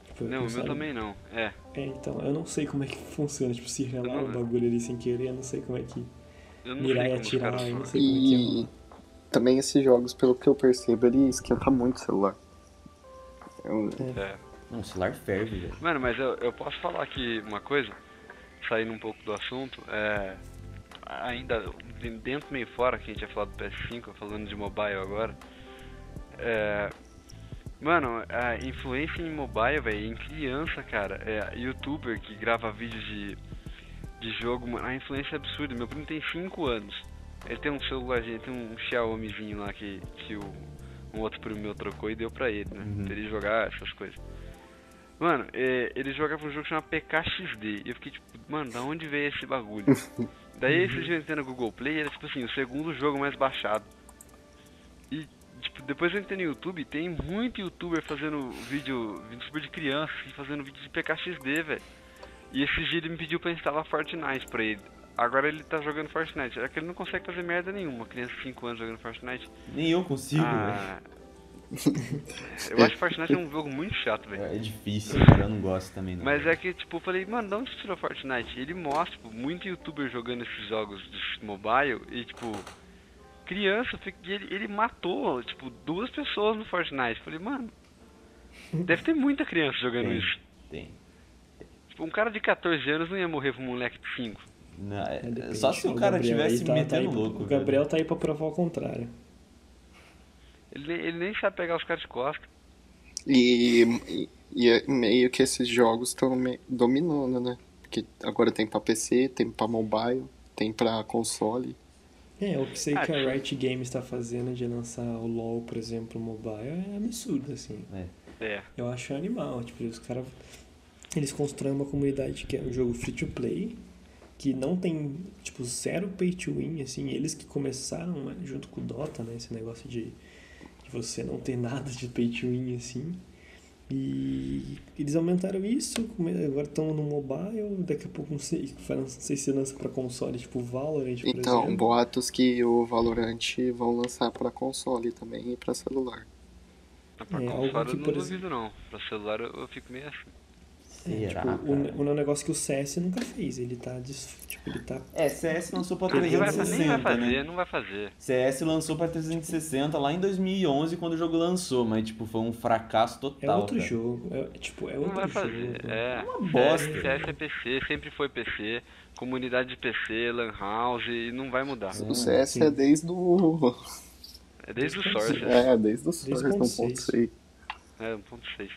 Tipo, Não, o meu também não. É. É, então, eu não sei como é que funciona. Tipo, se relar Eu o não- bagulho ali sem querer, eu não sei como é que. Eu não Mirar sei e atirar, eu não sei como é que é. Também esses jogos, pelo que eu percebo, ele esquenta muito o celular. Eu- É. Não, o celular ferve, velho. Mano, mas eu, eu posso falar aqui uma coisa, saindo um pouco do assunto, é. Ainda de- dentro meio fora, que a gente ia falar do PS5, falando de mobile agora. É. Mano, a influência em mobile, velho, em criança, cara, é youtuber que grava vídeos de, de jogo, mano, a influência é absurda. Meu primo tem 5 anos. Ele tem um celularzinho, tem um Xiaomizinho lá que, que o, um outro primo meu trocou e deu pra ele, né? Uhum. Pra ele jogar essas coisas. Mano, é, ele jogava um jogo chamado PKXD. E eu fiquei tipo, mano, da onde veio esse bagulho? Daí esses dias eu entrei no Google Play era tipo assim, o segundo jogo mais baixado. E, tipo, depois eu entrei no YouTube, tem muito youtuber fazendo vídeo, youtuber de criança, assim, fazendo vídeo de PKXD, velho. E esse dia ele me pediu pra instalar Fortnite pra ele. Agora ele tá jogando Fortnite. É que ele não consegue fazer merda nenhuma, criança de 5 anos jogando Fortnite. Nem eu consigo. Ah, eu acho que Fortnite é um jogo muito chato, velho. É difícil, cara, eu não gosto também não. Mas é que, tipo, eu falei, mano, de onde você tirou Fortnite? Ele mostra, tipo, muito youtuber jogando esses jogos de mobile e, tipo, criança, ele, ele matou, tipo, duas pessoas no Fortnite. Eu falei, mano, deve ter muita criança jogando Tem. isso. Tem. Tipo, um cara de 14 anos não ia morrer pra um moleque de 5. Não, é- É, depende. só se o cara Gabriel aí tivesse tá- tá metendo aí- louco, O Gabriel velho. tá aí pra provar o contrário. Ele, nem- ele nem sabe pegar os caras de costas. E, e, e é meio que esses jogos estão dominando, né? Porque agora tem pra PC, tem pra mobile, tem pra console. É, o que sei Ah, que a Riot Games tá fazendo de lançar o LoL, por exemplo, mobile, é absurdo, assim. É. Eu acho animal, tipo, os caras. Eles constroem uma comunidade que é um jogo free to play, que não tem, tipo, zero pay to win, assim, eles que começaram né, junto com o Dota, né, esse negócio de, de você não ter nada de pay to win, assim. E eles aumentaram isso, agora estão no mobile, daqui a pouco não sei, não sei se lança pra console, tipo Valorant, por Então, exemplo. boatos que o Valorant vão lançar pra console também e pra celular. Pra É, algo console que, eu não por duvido não. Pra celular eu, eu fico meio assim. É, Será, tipo, o, o negócio que o CS nunca fez, ele tá, tipo, ele tá É, CS lançou pra Ah, nem, vai, 360, nem vai fazer, né? não vai fazer. CS lançou pra 360 lá em 2011 quando o jogo lançou, mas tipo, foi um fracasso É total, outro cara. jogo, é, tipo, é Não outro vai jogo. fazer. É, uma bosta. CS é PC, sempre foi PC, comunidade de PC, Lan House, e não vai mudar. O CS sim. é desde o. É desde o Source, É, desde o Source o 1.6. 1.6. é 1.6.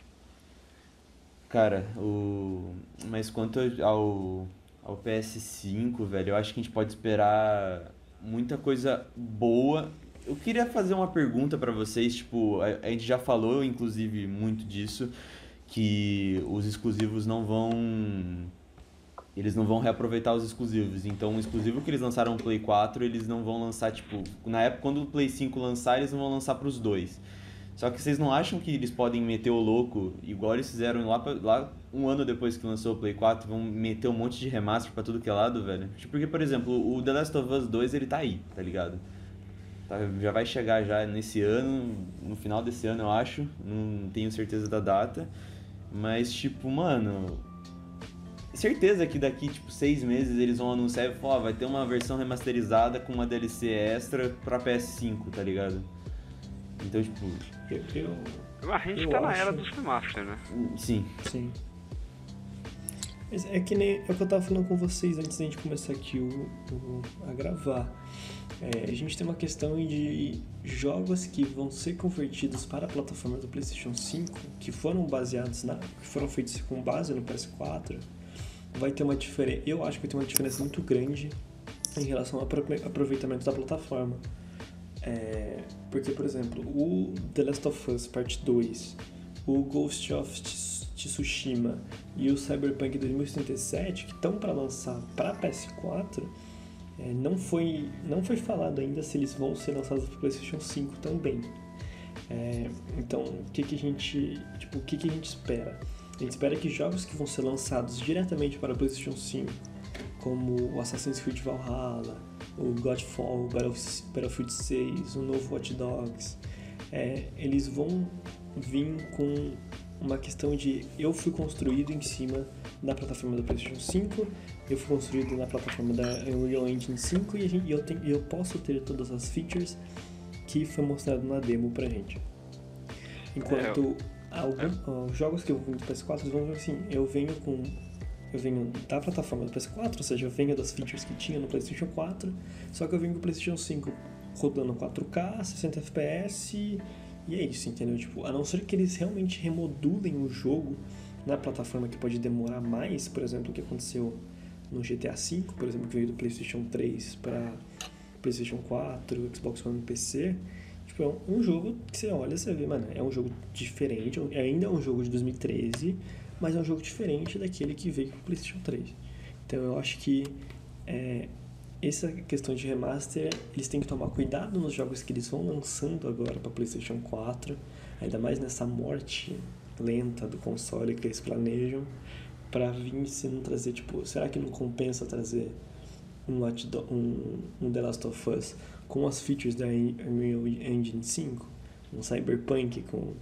Cara, o. Mas quanto ao, ao PS5, velho, eu acho que a gente pode esperar muita coisa boa. Eu queria fazer uma pergunta pra vocês, tipo, a, a gente já falou, inclusive, muito disso, que os exclusivos não vão. Eles não vão reaproveitar os exclusivos. Então, o exclusivo que eles lançaram no Play 4, eles não vão lançar, tipo, na época, quando o Play 5 lançar, eles não vão lançar pros dois. Só que vocês não acham que eles podem meter o louco, igual eles fizeram lá, pra- lá um ano depois que lançou o Play 4, vão meter um monte de remaster pra tudo que é lado, velho? Tipo, Porque, por exemplo, o The Last of Us 2, ele tá aí, tá ligado? Tá, já vai chegar já nesse ano, no final desse ano, eu acho. Não tenho certeza da data. Mas, tipo, mano... Certeza que daqui, tipo, seis meses eles vão anunciar e falar, ó, vai ter uma versão remasterizada com uma DLC extra pra PS5, tá ligado? Então, tipo, Eu, eu, A gente Eu tá na acho- era dos remaster, né? sim. sim. Mas é que nem é o que eu tava falando com vocês antes da gente começar aqui o, o- a gravar. É, a gente tem uma questão de jogos que vão ser convertidos para a plataforma do PlayStation 5, que foram baseados na, que foram feitos com base no PS4, vai ter uma diferença. Eu acho que vai ter uma diferença muito grande em relação ao apro- aproveitamento da plataforma. É, porque, por exemplo, o The Last of Us Part 2, o Ghost of Ts- Tsushima e o Cyberpunk 2077, que estão para lançar para PS4, é, não, foi, não foi falado ainda se eles vão ser lançados para PlayStation 5 também. É, então, o que, que a gente, tipo, o que, que a gente espera? A gente espera que jogos que vão ser lançados diretamente para PlayStation 5, como o Assassin's Creed Valhalla, o Godfall, o Battlef- Battlefield 6, o novo Watch Dogs, é, eles vão vir com uma questão de eu fui construído em cima da plataforma do PlayStation 5, eu fui construído na plataforma da Unreal Engine 5 e, gente- eu, tenho, eu posso ter todas as features que foi mostrado na demo pra gente. Enquanto algum- os jogos que eu vou vir do PS4 eles vão ver assim, eu venho com eu venho da plataforma do PS4, ou seja, eu venho das features que tinha no PlayStation 4, só que eu venho com o PlayStation 5 rodando 4K, 60 FPS e é isso, entendeu? Tipo, a não ser que eles realmente remodulem o jogo na plataforma que pode demorar mais, por exemplo, o que aconteceu no GTA V, por exemplo, que veio do PlayStation 3 para PlayStation 4, Xbox One e PC. Tipo, é um- jogo que você olha você vê, mano, é um jogo diferente, é- ainda é um jogo de 2013, mas é um jogo diferente daquele que veio pro PlayStation 3. Então eu acho que é, essa questão de remaster, eles têm que tomar cuidado nos jogos que eles vão lançando agora para PlayStation 4, ainda mais nessa morte lenta do console que eles planejam, para vir se não trazer, tipo, será que não compensa trazer um, um, um The Last of Us com as features da Unreal Engine 5? Um Cyberpunk com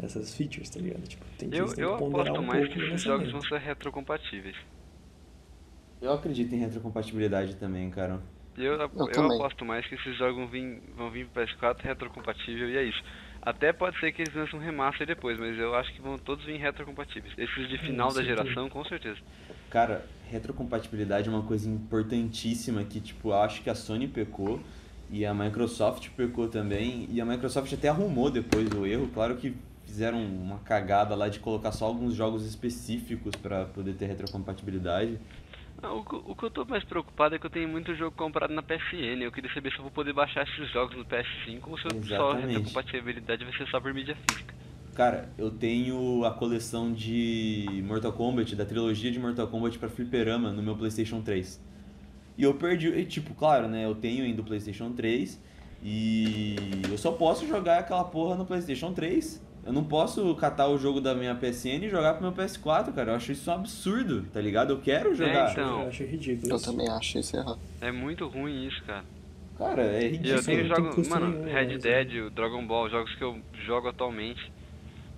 essas features, tá ligado? Tipo, tem que, eu tem eu que ponderar aposto um mais pouco que esses jogos vão ser retrocompatíveis. Eu acredito em retrocompatibilidade também, cara. Eu, eu, também. aposto mais que esses jogos vão vir, vão vir pro PS4 retrocompatível e é isso. Até pode ser que eles lancem um remaster depois, mas eu acho que vão todos vir retrocompatíveis. Esses de final da geração, com certeza. Cara, retrocompatibilidade é uma coisa importantíssima que, tipo, eu acho que a Sony pecou e a Microsoft pecou também. E a Microsoft até arrumou depois o erro. Claro que fizeram uma cagada lá de colocar só alguns jogos específicos pra poder ter retrocompatibilidade. Ah, O, que- o que eu tô mais preocupado é que eu tenho muito jogo comprado na PSN. Eu queria saber se eu vou poder baixar esses jogos no PS5 ou se eu só a Exatamente. retrocompatibilidade vai ser só por mídia física. Cara, eu tenho a coleção de Mortal Kombat, da trilogia de Mortal Kombat pra fliperama no meu PlayStation 3. E eu perdi, e, tipo, claro, né? Eu tenho ainda o PlayStation 3 e eu só posso jogar aquela porra no PlayStation 3. Eu não posso catar o jogo da minha PSN e jogar pro meu PS4, cara. Eu acho isso um absurdo, tá ligado? Eu quero jogar. então. Eu acho ridículo. Eu também acho isso errado. É muito ruim isso, cara. Cara, é E eu ridículo. tenho jogos, mano, Red mas, Dead, o Dragon Ball, jogos que eu jogo atualmente.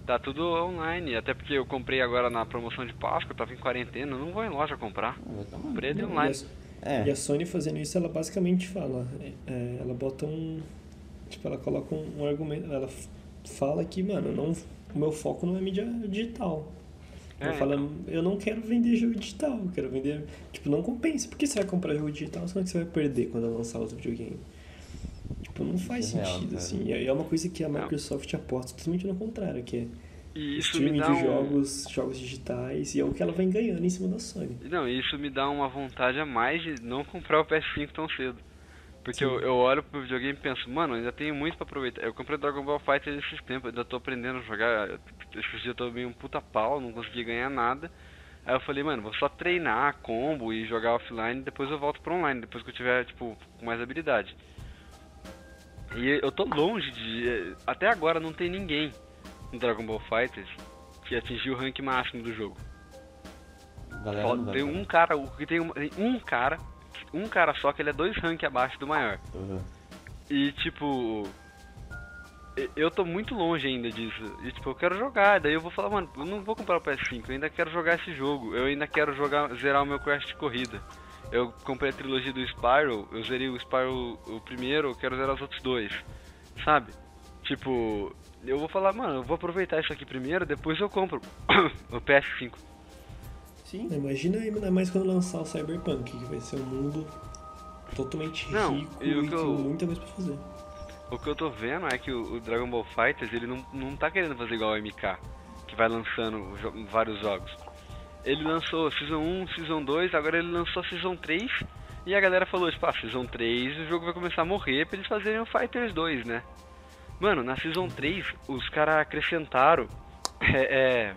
Tá tudo online, até porque eu comprei agora na promoção de Páscoa, eu tava em quarentena, eu não vou em loja comprar. Comprei ele Não, online. e a- É. E a Sony fazendo isso, ela basicamente fala, é, ela bota um, tipo, ela coloca um, um argumento, ela fala que, mano, não, o meu foco não é mídia digital. Ela É, fala, então. eu não quero vender jogo digital, eu quero vender, tipo, não compensa. Por que você vai comprar jogo digital sendo que você vai perder quando lançar os videogames? Tipo, não faz é real, sentido, cara. assim. E aí é uma coisa que a Microsoft aposta totalmente no contrário, que é E isso me streaming dá de um... jogos, jogos digitais, e é o que ela vem ganhando em cima da Sony. Não, isso me dá uma vontade a mais de não comprar o PS5 tão cedo. Porque eu, eu olho pro videogame e penso, mano, ainda tenho muito pra aproveitar. Eu comprei Dragon Ball Fighter esses tempos, ainda tô aprendendo a jogar. Esses dias eu tô meio um puta pau, não consegui ganhar nada. Aí eu falei, mano, vou só treinar combo e jogar offline, depois eu volto pro online, depois que eu tiver, tipo, com mais habilidade. E eu tô longe de. Até agora não tem ninguém no Dragon Ball Fighters que atingiu o rank máximo do jogo. Galera, Só tem um cara, que tem um, um cara, um cara só que ele é dois rank abaixo do maior. Uhum. E tipo, eu tô muito longe ainda disso. E tipo, eu quero jogar, daí eu vou falar, mano, eu não vou comprar o PS5, eu ainda quero jogar esse jogo. Eu ainda quero jogar, zerar o meu Crash de corrida. Eu comprei a trilogia do Spyro, eu zerei o Spyro o primeiro, eu quero zerar os outros dois. Sabe? Tipo, eu vou falar, mano, eu vou aproveitar isso aqui primeiro, depois eu compro o PS5. Sim. Imagina ainda mais quando lançar o Cyberpunk, que vai ser um mundo totalmente Não, rico e o que com eu- muita coisa pra fazer. O que eu tô vendo é que o, o Dragon Ball Fighters, ele não, não tá querendo fazer igual o MK, que vai lançando jo- vários jogos. Ele lançou Season 1, Season 2, agora ele lançou Season 3, e a galera falou, tipo, ah, Season 3 o jogo vai começar a morrer pra eles fazerem o Fighters 2, né? Mano, na Season 3, os caras acrescentaram é, é,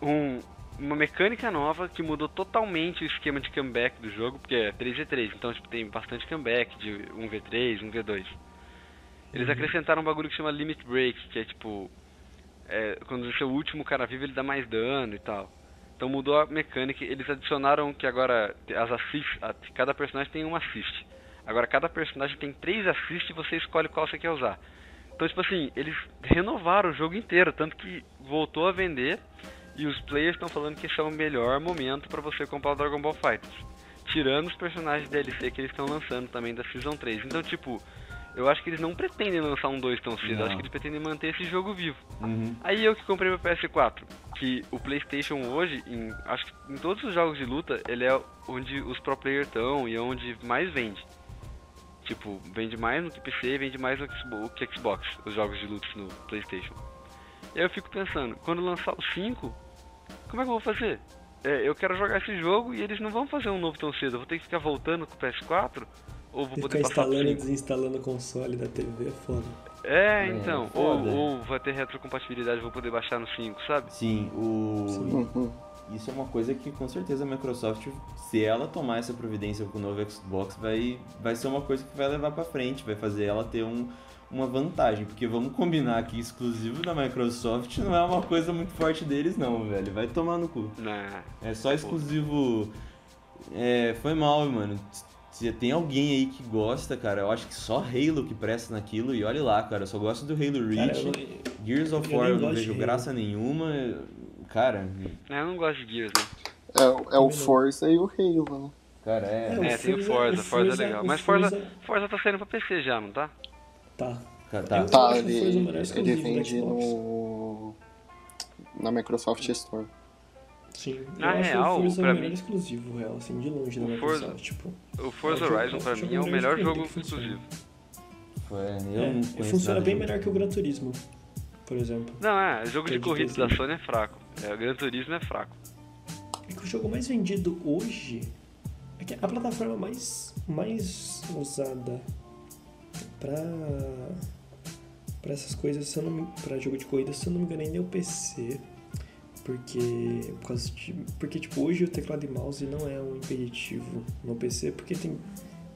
um- uma mecânica nova que mudou totalmente o esquema de comeback do jogo, porque é 3v3, então tipo, tem bastante comeback de 1v3, 1v2. Eles acrescentaram um bagulho que chama Limit Break, que é tipo. É, quando o seu último cara vivo ele dá mais dano e tal. Então mudou a mecânica, eles adicionaram que agora as assist, a- cada personagem tem uma assist. Agora cada personagem tem três assists e você escolhe qual você quer usar. Então tipo assim, eles renovaram o jogo inteiro, tanto que voltou a vender e os players estão falando que esse é o melhor momento para você comprar o Dragon Ball Fighters. Tirando os personagens DLC que eles estão lançando também da Season 3. Então tipo, eu acho que eles não pretendem lançar um 2 tão cedo, Não. acho que eles pretendem manter esse jogo vivo. Uhum. Aí eu que comprei meu PS4, que o PlayStation hoje, em, acho que em todos os jogos de luta, ele é onde os pro players estão e é onde mais vende. Tipo, vende mais no que PC, vende mais no Xbox- que Xbox, os jogos de luta no PlayStation. E aí eu fico pensando, quando lançar o 5, como é que eu vou fazer? É, eu quero jogar esse jogo e eles não vão fazer um novo tão cedo, eu vou ter que ficar voltando com o PS4? Ou vou Ficar poder pro instalando e 5? desinstalando o console da TV é foda. É, É, então. ou, foda. ou vai ter retrocompatibilidade, vou poder baixar no 5, sabe? Sim, o. Sim. Uhum. isso é uma coisa que com certeza a Microsoft, se ela tomar essa providência com o novo Xbox, vai, vai ser uma coisa que vai levar pra frente, vai fazer ela ter um, uma vantagem, porque vamos combinar que exclusivo da Microsoft não é uma coisa muito forte deles não, velho, vai tomar no cu. Né? É só exclusivo. É, foi mal, mano. Se tem alguém aí que gosta, cara, eu acho que só Halo que presta naquilo. E olha lá, cara, eu só gosto do Halo Cara, Reach. eu- Gears of eu War eu não vejo graça nenhuma. Cara, É, Eu não gosto de Gears, né? É, é o. Forza e o Halo, né? cara, é. o É, tem o Forza, Forza é legal. o Mas Forza, Forza tá saindo pra PC já, não tá? Tá. Tá. Tá, é o ele, ele vende no. na Microsoft Store. Sim. Eu Na acho real, o Forza pra o melhor mim- exclusivo, real, assim, de longe da O Microsoft. Forza- Tipo, O Forza É, Horizon pra mim é o melhor jogo exclusivo. É, funciona bem melhor que o Gran Turismo, por exemplo. Não, é, o jogo de é de corrida da Sony é fraco. É, o Gran Turismo é fraco. É que o jogo mais vendido hoje é que a plataforma mais, mais usada pra, pra essas coisas, se eu não pra jogo de corrida, se eu não me engano, ainda é o PC. Porque, por causa de, porque tipo, hoje o teclado e mouse não é um impeditivo no PC, porque tem,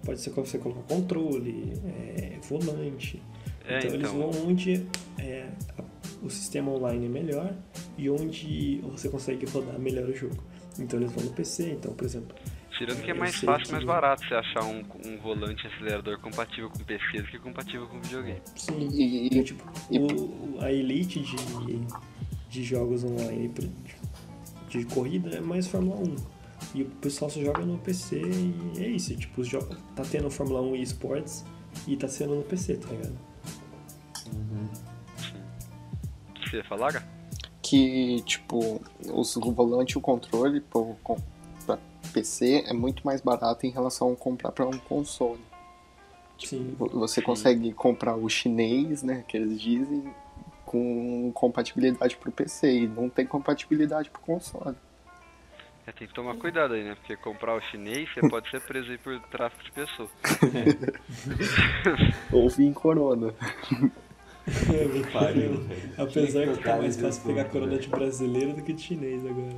pode ser que você colocar controle, é, volante. É, então, eles então. vão onde é, a- o sistema online é melhor e onde você consegue rodar melhor o jogo. Então eles vão no PC, então, por exemplo. Tirando que é mais fácil e que- mais barato você achar um, um volante acelerador compatível com PC do que compatível com videogame. Sim, E, e, tipo, o- a elite de, de jogos online pra- de corrida é mais Fórmula 1. E o pessoal só joga no PC e é isso. Tipo, os jogos, tá tendo Fórmula 1 e esportes e tá sendo no PC, tá ligado? O que você ia falar, cara? que, tipo, os- o volante e o controle pra PC é muito mais barato em relação a comprar pra um console. Sim. Você Sim. consegue comprar o chinês, né, que eles dizem, com compatibilidade pro PC e não tem compatibilidade pro console. É, tem que tomar cuidado aí, né? Porque comprar o chinês, você pode ser preso aí por tráfico de pessoas. Ou vir corona. Pariu, velho. Tinha Apesar que tá mais fácil pegar corona velho. de brasileiro do que de chinês agora.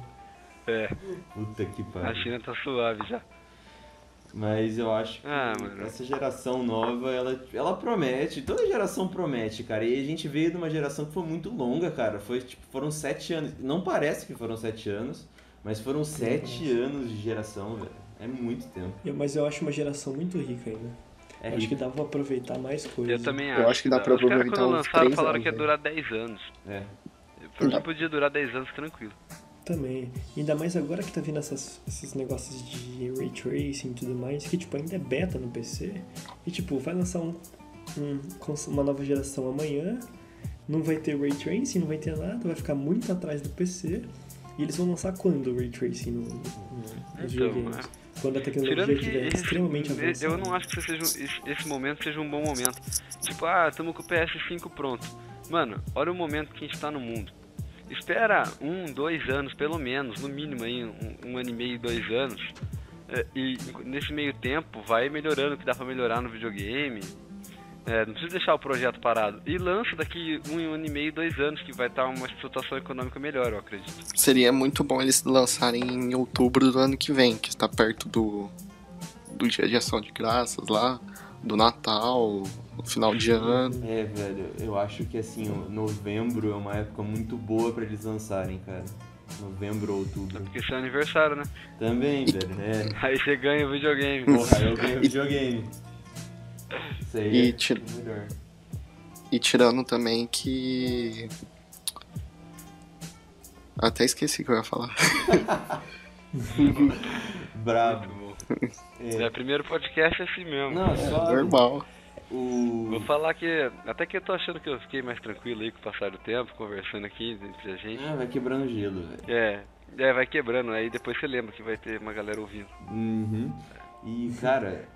É, Puta que a pariu. China tá suave já. Mas eu acho que Ah, essa geração nova, ela, ela promete, toda geração promete, cara. E a gente veio de uma geração que foi muito longa, cara. Foi, tipo, foram sete anos. Não parece que foram sete anos, mas foram sete anos de geração, velho. É muito tempo. Eu- Mas eu acho uma geração muito rica ainda. É acho que dá pra aproveitar mais coisas. Eu também Eu acho. acho que dá pra Os caras aproveitar quando lançaram falaram anos, que ia né? durar 10 anos. É. Pra mim podia durar 10 anos tranquilo. Também. Ainda mais agora que tá vindo essas, esses negócios de ray tracing e tudo mais, que tipo, ainda é beta no PC. E tipo, vai lançar um, um- uma nova geração amanhã, não vai ter ray tracing, não vai ter nada, vai ficar muito atrás do PC. E eles vão lançar quando o ray tracing no, no, nos Então, videogames? é. Quando a tecnologia estiver extremamente avançada. eu não acho que seja, esse, esse momento seja um bom momento. Tipo, ah, tamo com o PS5 pronto. Mano, olha o momento que a gente tá no mundo. Espera um, dois anos, pelo menos, no mínimo aí, um, um ano e meio, dois anos. É, e nesse meio tempo vai melhorando o que dá pra melhorar no videogame. É, não precisa deixar o projeto parado. E lança daqui um ano e meio, dois anos, que vai estar uma situação econômica melhor, eu acredito. Seria muito bom eles lançarem em outubro do ano que vem, que está perto do, do dia de ação de graças lá, do Natal, no final de ano. É, velho, eu acho que assim, o novembro é uma época muito boa pra eles lançarem, cara. Novembro ou outubro. Porque esse é aniversário, né? Também, velho, é. Aí você ganha o videogame. Porra, eu ganho videogame. Isso aí E é tira- melhor. E tirando também que. Até esqueci o que eu ia falar. Brabo. É, primeiro podcast é assim mesmo. Não, só Normal. o... Vou falar que. Até que eu tô achando que eu fiquei mais tranquilo aí com o passar do tempo, conversando aqui entre a gente. Ah, vai quebrando gelo, velho. É. É, vai quebrando, aí depois você lembra que vai ter uma galera ouvindo. Uhum. E, cara,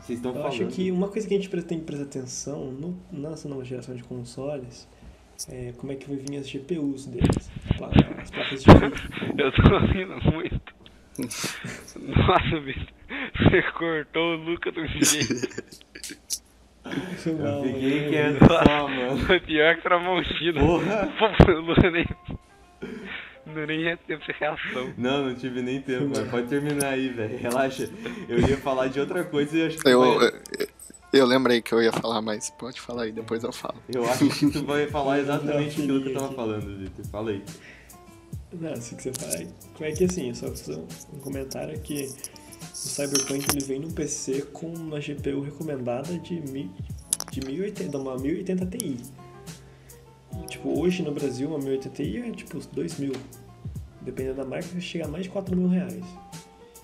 vocês estão Eu falando... acho que uma coisa que a gente tem que prestar atenção no, nessa nova geração de consoles é como é que vai vir as GPUs deles. As placas de vídeo. Eu tô ouvindo muito. Nossa, bicho. Você cortou o Luca do jeito. Mal, Eu fiquei né? quieto só, mano. Foi pior que Tramontina. Porra! O Luca nem. Não nem tempo de reação. Não, não tive nem tempo, mas pode terminar aí, velho. Relaxa. Eu ia falar de outra coisa e acho que Eu, vai- eu, lembrei que eu ia falar, mas pode falar aí, depois eu falo. eu acho que tu vai falar Não, exatamente não, aquilo que eu tava aqui. falando, Vitor. Fala aí. Não, assim que você fala. É que assim, só fazer um, um comentário que o Cyberpunk ele vem num PC com uma GPU recomendada de, mil, de 1080, uma 1080 Ti. E, tipo, hoje no Brasil uma 1080 Ti é tipo 2 mil. Dependendo da marca, chega a mais de 4 mil reais.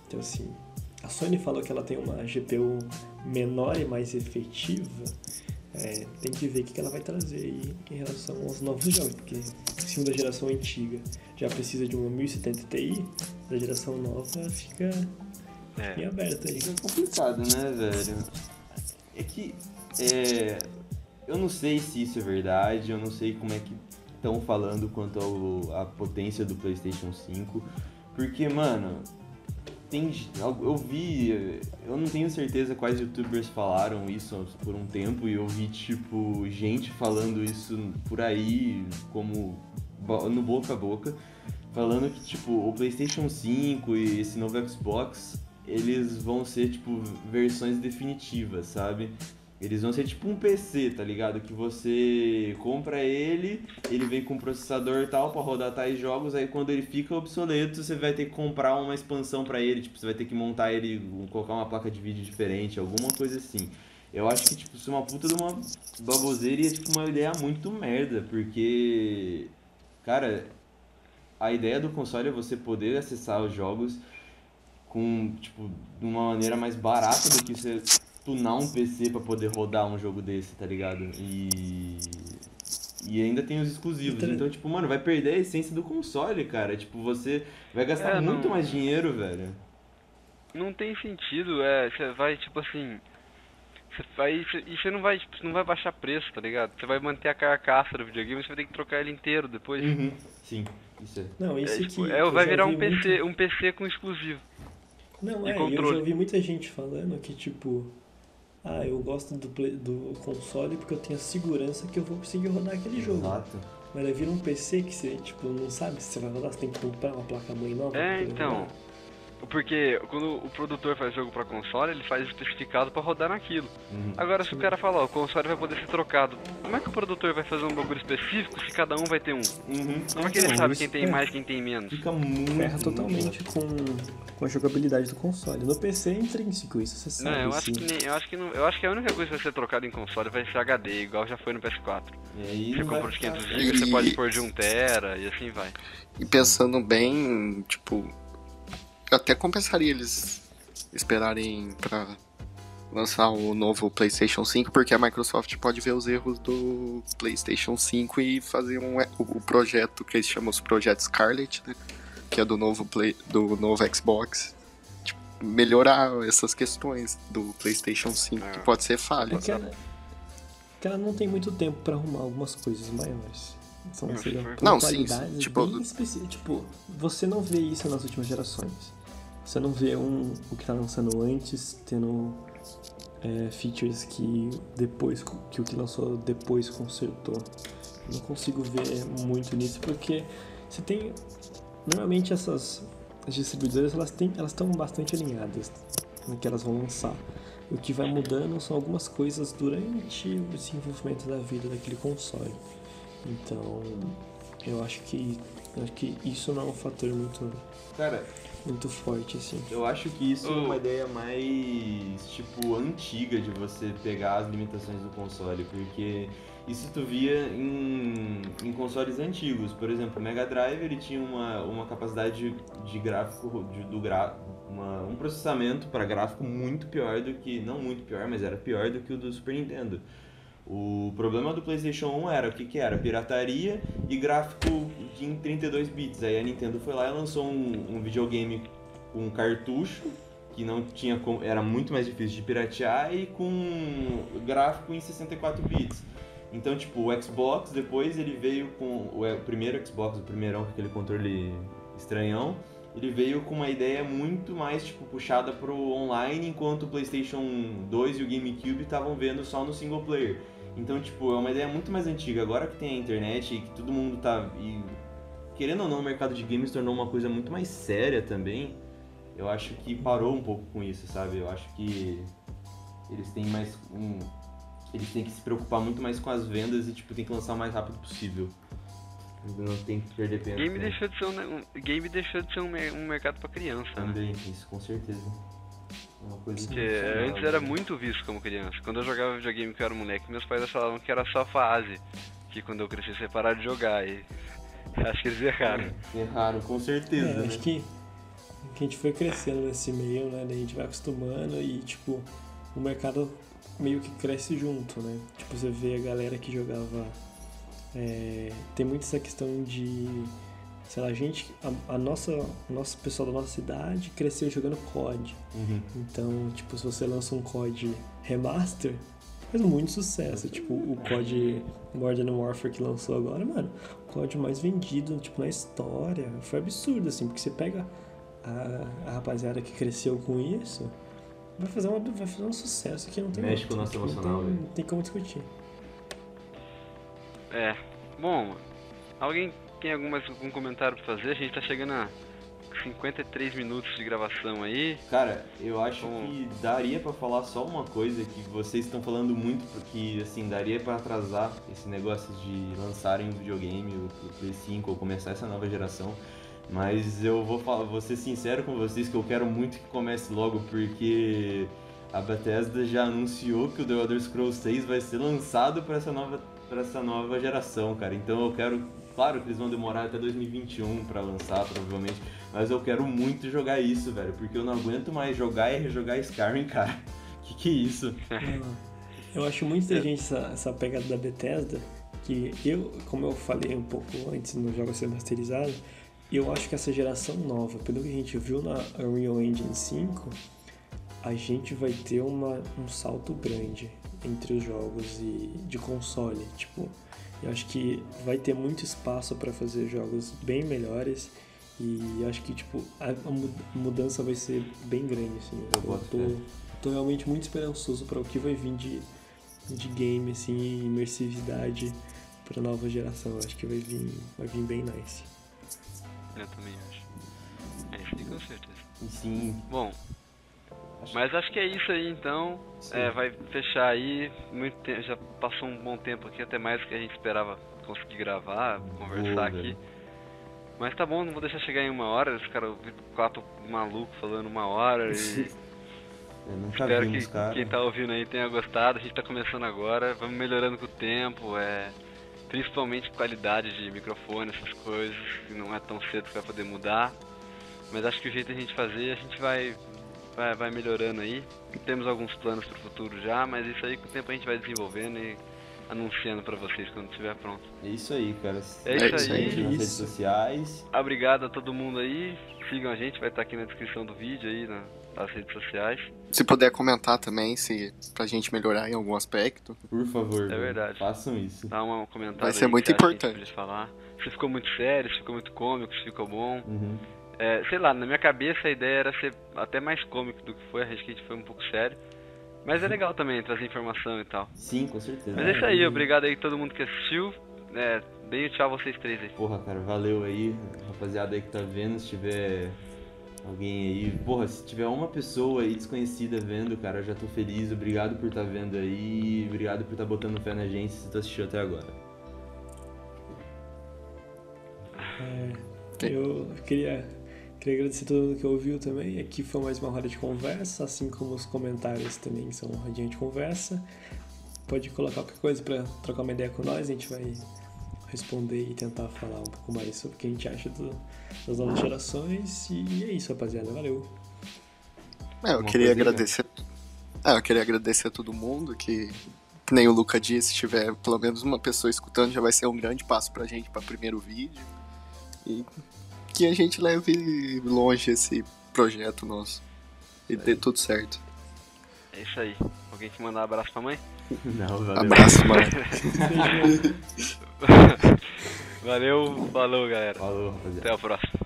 Então assim, a Sony falou que ela tem uma GPU menor e mais efetiva. É, tem que ver o que ela vai trazer aí em relação aos novos jogos, porque se um da geração antiga já precisa de uma 1070 Ti, da geração nova fica É. em aberto aí. Isso é complicado, né, velho? É que. É. Eu não sei se isso é verdade, eu não sei como é que estão falando quanto ao, à potência do PlayStation 5. Porque, mano, tem. Eu vi. Eu não tenho certeza quais youtubers falaram isso por um tempo e eu vi, tipo, gente falando isso por aí, como no boca a boca, falando que, tipo, o PlayStation 5 e esse novo Xbox eles vão ser, tipo, versões definitivas, sabe? Eles vão ser tipo um PC, tá ligado? Que você compra ele, ele vem com processador tal pra rodar tais jogos, aí quando ele fica obsoleto, você vai ter que comprar uma expansão pra ele, tipo, você vai ter que montar ele, colocar uma placa de vídeo diferente, alguma coisa assim. Eu acho que, tipo, isso é uma puta de uma baboseira e é, tipo, uma ideia muito merda, porque, cara, a ideia do console é você poder acessar os jogos com, tipo, de uma maneira mais barata do que você tunar um PC pra poder rodar um jogo desse, tá ligado? E. E ainda tem os exclusivos. Inter- Então, tipo, mano, vai perder a essência do console, cara. Tipo, você vai gastar É, muito não- mais dinheiro, velho. Não tem sentido, é, você vai, tipo assim. Você vai. cê- E você não vai, tipo, não vai baixar preço, tá ligado? Você vai manter a carcaça do videogame, você vai ter que trocar ele inteiro depois. Uhum. Sim, isso é. Não, É, isso tipo, que é, vai virar vi um PC, muito- um PC com exclusivo. Não, e é, eu já ouvi muita gente falando que, tipo, ah, eu gosto do, play- do console porque eu tenho a segurança que eu vou conseguir rodar aquele jogo. Exato. Mas aí vira um PC que você, tipo, não sabe se você vai rodar, você tem que comprar uma placa-mãe nova. É, então. rodar. Porque quando o produtor faz jogo pra console, ele faz especificado pra rodar naquilo. Uhum. Agora, se o cara falar, ó, o console vai poder ser trocado, como é que o produtor vai fazer um bagulho específico se cada um vai ter um? Uhum. Como é que ele Então, sabe quem tem é. mais, quem tem menos? Fica muito. Ferra muito totalmente com, com a jogabilidade do console. No PC é intrínseco isso, você sabe. Não, eu acho assim. que nem, eu acho que não, eu acho que a única coisa que vai ser trocada em console vai ser HD, igual já foi no PS4. E aí Você compra de ficar- 500 E- GB, você pode pôr de 1 tera e assim vai. E pensando bem, tipo, até compensaria eles esperarem pra lançar o novo PlayStation 5, porque a Microsoft pode ver os erros do PlayStation 5 e fazer um, o, projeto que eles chamam de projeto Scarlet, né? Que é do novo, Play, do novo Xbox. Tipo, melhorar essas questões do PlayStation 5, que É. pode ser falha. É que ela, que ela não tem muito tempo pra arrumar algumas coisas maiores. São for- Não, sim, tipo-. Tipo, você não vê isso nas últimas gerações. Você não vê um, o que tá lançando antes tendo é, features que depois que o que lançou depois consertou. Não consigo ver muito nisso porque você tem normalmente essas as distribuidoras elas têm elas estão bastante alinhadas no que elas vão lançar. O que vai mudando são algumas coisas durante o desenvolvimento da vida daquele console. Então, eu acho que eu acho que isso não é um fator muito Cara, muito forte assim. Eu acho que isso é Oh. uma ideia mais, tipo, antiga de você pegar as limitações do console, porque isso tu via em, em consoles antigos. Por exemplo, o Mega Drive ele tinha uma, uma capacidade de, de gráfico, de, do gra, uma, um processamento para gráfico muito pior do que, não muito pior, mas era pior do que o do Super Nintendo. O problema do PlayStation 1 era o que, que era? Pirataria e gráfico em 32 bits. Aí a Nintendo foi lá e lançou um, um videogame com cartucho que não tinha como, era muito mais difícil de piratear e com gráfico em 64 bits. Então, tipo, o Xbox depois ele veio com o, o primeiro Xbox, o primeirão com aquele controle estranhão, ele veio com uma ideia muito mais tipo puxada pro online, enquanto o PlayStation 2 e o GameCube estavam vendo só no single player. Então, tipo, é uma ideia muito mais antiga. Agora que tem a internet e que todo mundo tá. E querendo ou não, o mercado de games tornou uma coisa muito mais séria também. Eu acho que parou um pouco com isso, sabe? Eu acho que eles têm mais um, eles têm que se preocupar muito mais com as vendas e tipo tem que lançar o mais rápido possível. Não tem que perder tempo. Game deixou de ser um, game deixou de ser um, um mercado para criança, né? Também, isso com certeza. É uma coisa Porque antes era muito visto como criança. Quando eu jogava videogame que eu era moleque, meus pais falavam que era só fase. Que quando eu cresci você parar de jogar. E acho que eles erraram. Erraram, com certeza. É, né? Acho que, que a gente foi crescendo nesse meio, né? A gente vai acostumando e tipo, o mercado meio que cresce junto, né? Tipo, você vê a galera que jogava. É, tem muito essa questão de. Sei lá, a gente. A, a nossa. O nosso pessoal da nossa cidade cresceu jogando COD. Uhum. Então, tipo, se você lança um COD remaster, faz muito sucesso. Tipo, o COD Modern Warfare que lançou agora, mano, o COD mais vendido, tipo, na história. Foi absurdo, assim, porque você pega a, a rapaziada que cresceu com isso vai fazer, uma, vai fazer um sucesso que não tem Mexe com o nosso tipo, emocional, não tem, não tem como discutir. É. Bom, alguém tem algum, mais, algum comentário pra fazer? A gente tá chegando a 53 minutos de gravação aí. Cara, eu acho que daria para falar só uma coisa que vocês estão falando muito, porque assim, daria para atrasar esse negócio de lançarem um videogame, o Play 5 ou começar essa nova geração. Mas eu vou, falar, vou ser sincero com vocês que eu quero muito que comece logo, porque a Bethesda já anunciou que o The Elder Scrolls 6 vai ser lançado para essa nova para essa nova geração, cara. Então eu quero, claro que eles vão demorar até 2021 para lançar, provavelmente, mas eu quero muito jogar isso, velho, porque eu não aguento mais jogar e rejogar Skyrim, cara. Que que é isso? Eu acho muito inteligente essa, essa pegada da Bethesda, que eu, como eu falei um pouco antes no jogo ser masterizado, eu acho que essa geração nova, pelo que a gente viu na Unreal Engine 5, a gente vai ter uma, um salto grande entre os jogos e de console. Tipo, eu acho que vai ter muito espaço para fazer jogos bem melhores e acho que tipo a, a mudança vai ser bem grande assim. Eu, eu tô, tô realmente muito esperançoso para o que vai vir de, de game assim, imersividade para nova geração. Eu acho que vai vir vai vir bem nice. Eu também acho. É isso aí com certeza. Sim. Bom, mas acho que é isso aí então. É, vai fechar aí. Muito tempo, já passou um bom tempo aqui, até mais do que a gente esperava conseguir gravar, conversar Boa, aqui. Mas tá bom, não vou deixar chegar em uma hora. Os caras quatro malucos falando uma hora e. Espero que cara. quem tá ouvindo aí tenha gostado. A gente tá começando agora, vamos melhorando com o tempo. É principalmente qualidade de microfone, essas coisas, não é tão cedo que vai poder mudar. Mas acho que o jeito a gente fazer, a gente vai, vai, vai melhorando aí. Temos alguns planos para o futuro já, mas isso aí com o tempo a gente vai desenvolvendo e anunciando para vocês quando estiver pronto. É isso aí, cara. É, é isso aí. Nas redes sociais. Obrigado a todo mundo aí. Sigam a gente, vai estar aqui na descrição do vídeo aí, na, nas redes sociais. Se puder comentar também, se pra gente melhorar em algum aspecto. Por favor. É verdade. Façam isso. Dá um comentário. Vai ser muito importante. Falar. Se ficou muito sério, se ficou muito cômico, se ficou bom. Uhum. É, sei lá, na minha cabeça a ideia era ser até mais cômico do que foi, a gente foi um pouco sério. Mas é legal também trazer informação e tal. Sim, com certeza. Mas é isso aí, obrigado aí a todo mundo que assistiu. É, deem tchau vocês três aí. Porra, cara, valeu aí, rapaziada aí que tá vendo, se tiver alguém aí. Porra, se tiver uma pessoa aí desconhecida vendo, cara, eu já tô feliz. Obrigado por estar tá vendo aí. Obrigado por estar tá botando fé na gente se tu assistiu até agora. É, eu queria, queria agradecer a todo mundo que ouviu também. Aqui foi mais uma roda de conversa, assim como os comentários também são uma rodinha de conversa. Pode colocar qualquer coisa para trocar uma ideia com nós, a gente vai responder e tentar falar um pouco mais sobre o que a gente acha do, das novas gerações. E é isso, rapaziada. Valeu. É, eu queria agradecer. É, eu queria agradecer a todo mundo que, que nem o Luca disse, se tiver pelo menos uma pessoa escutando, já vai ser um grande passo pra gente para primeiro vídeo. E que a gente leve longe esse projeto nosso. E é. dê tudo certo. É isso aí. Alguém te mandar um abraço pra mãe? Não, valeu. Abraço, mãe. Valeu, falou galera. Falou, rapaziada. Até a próxima.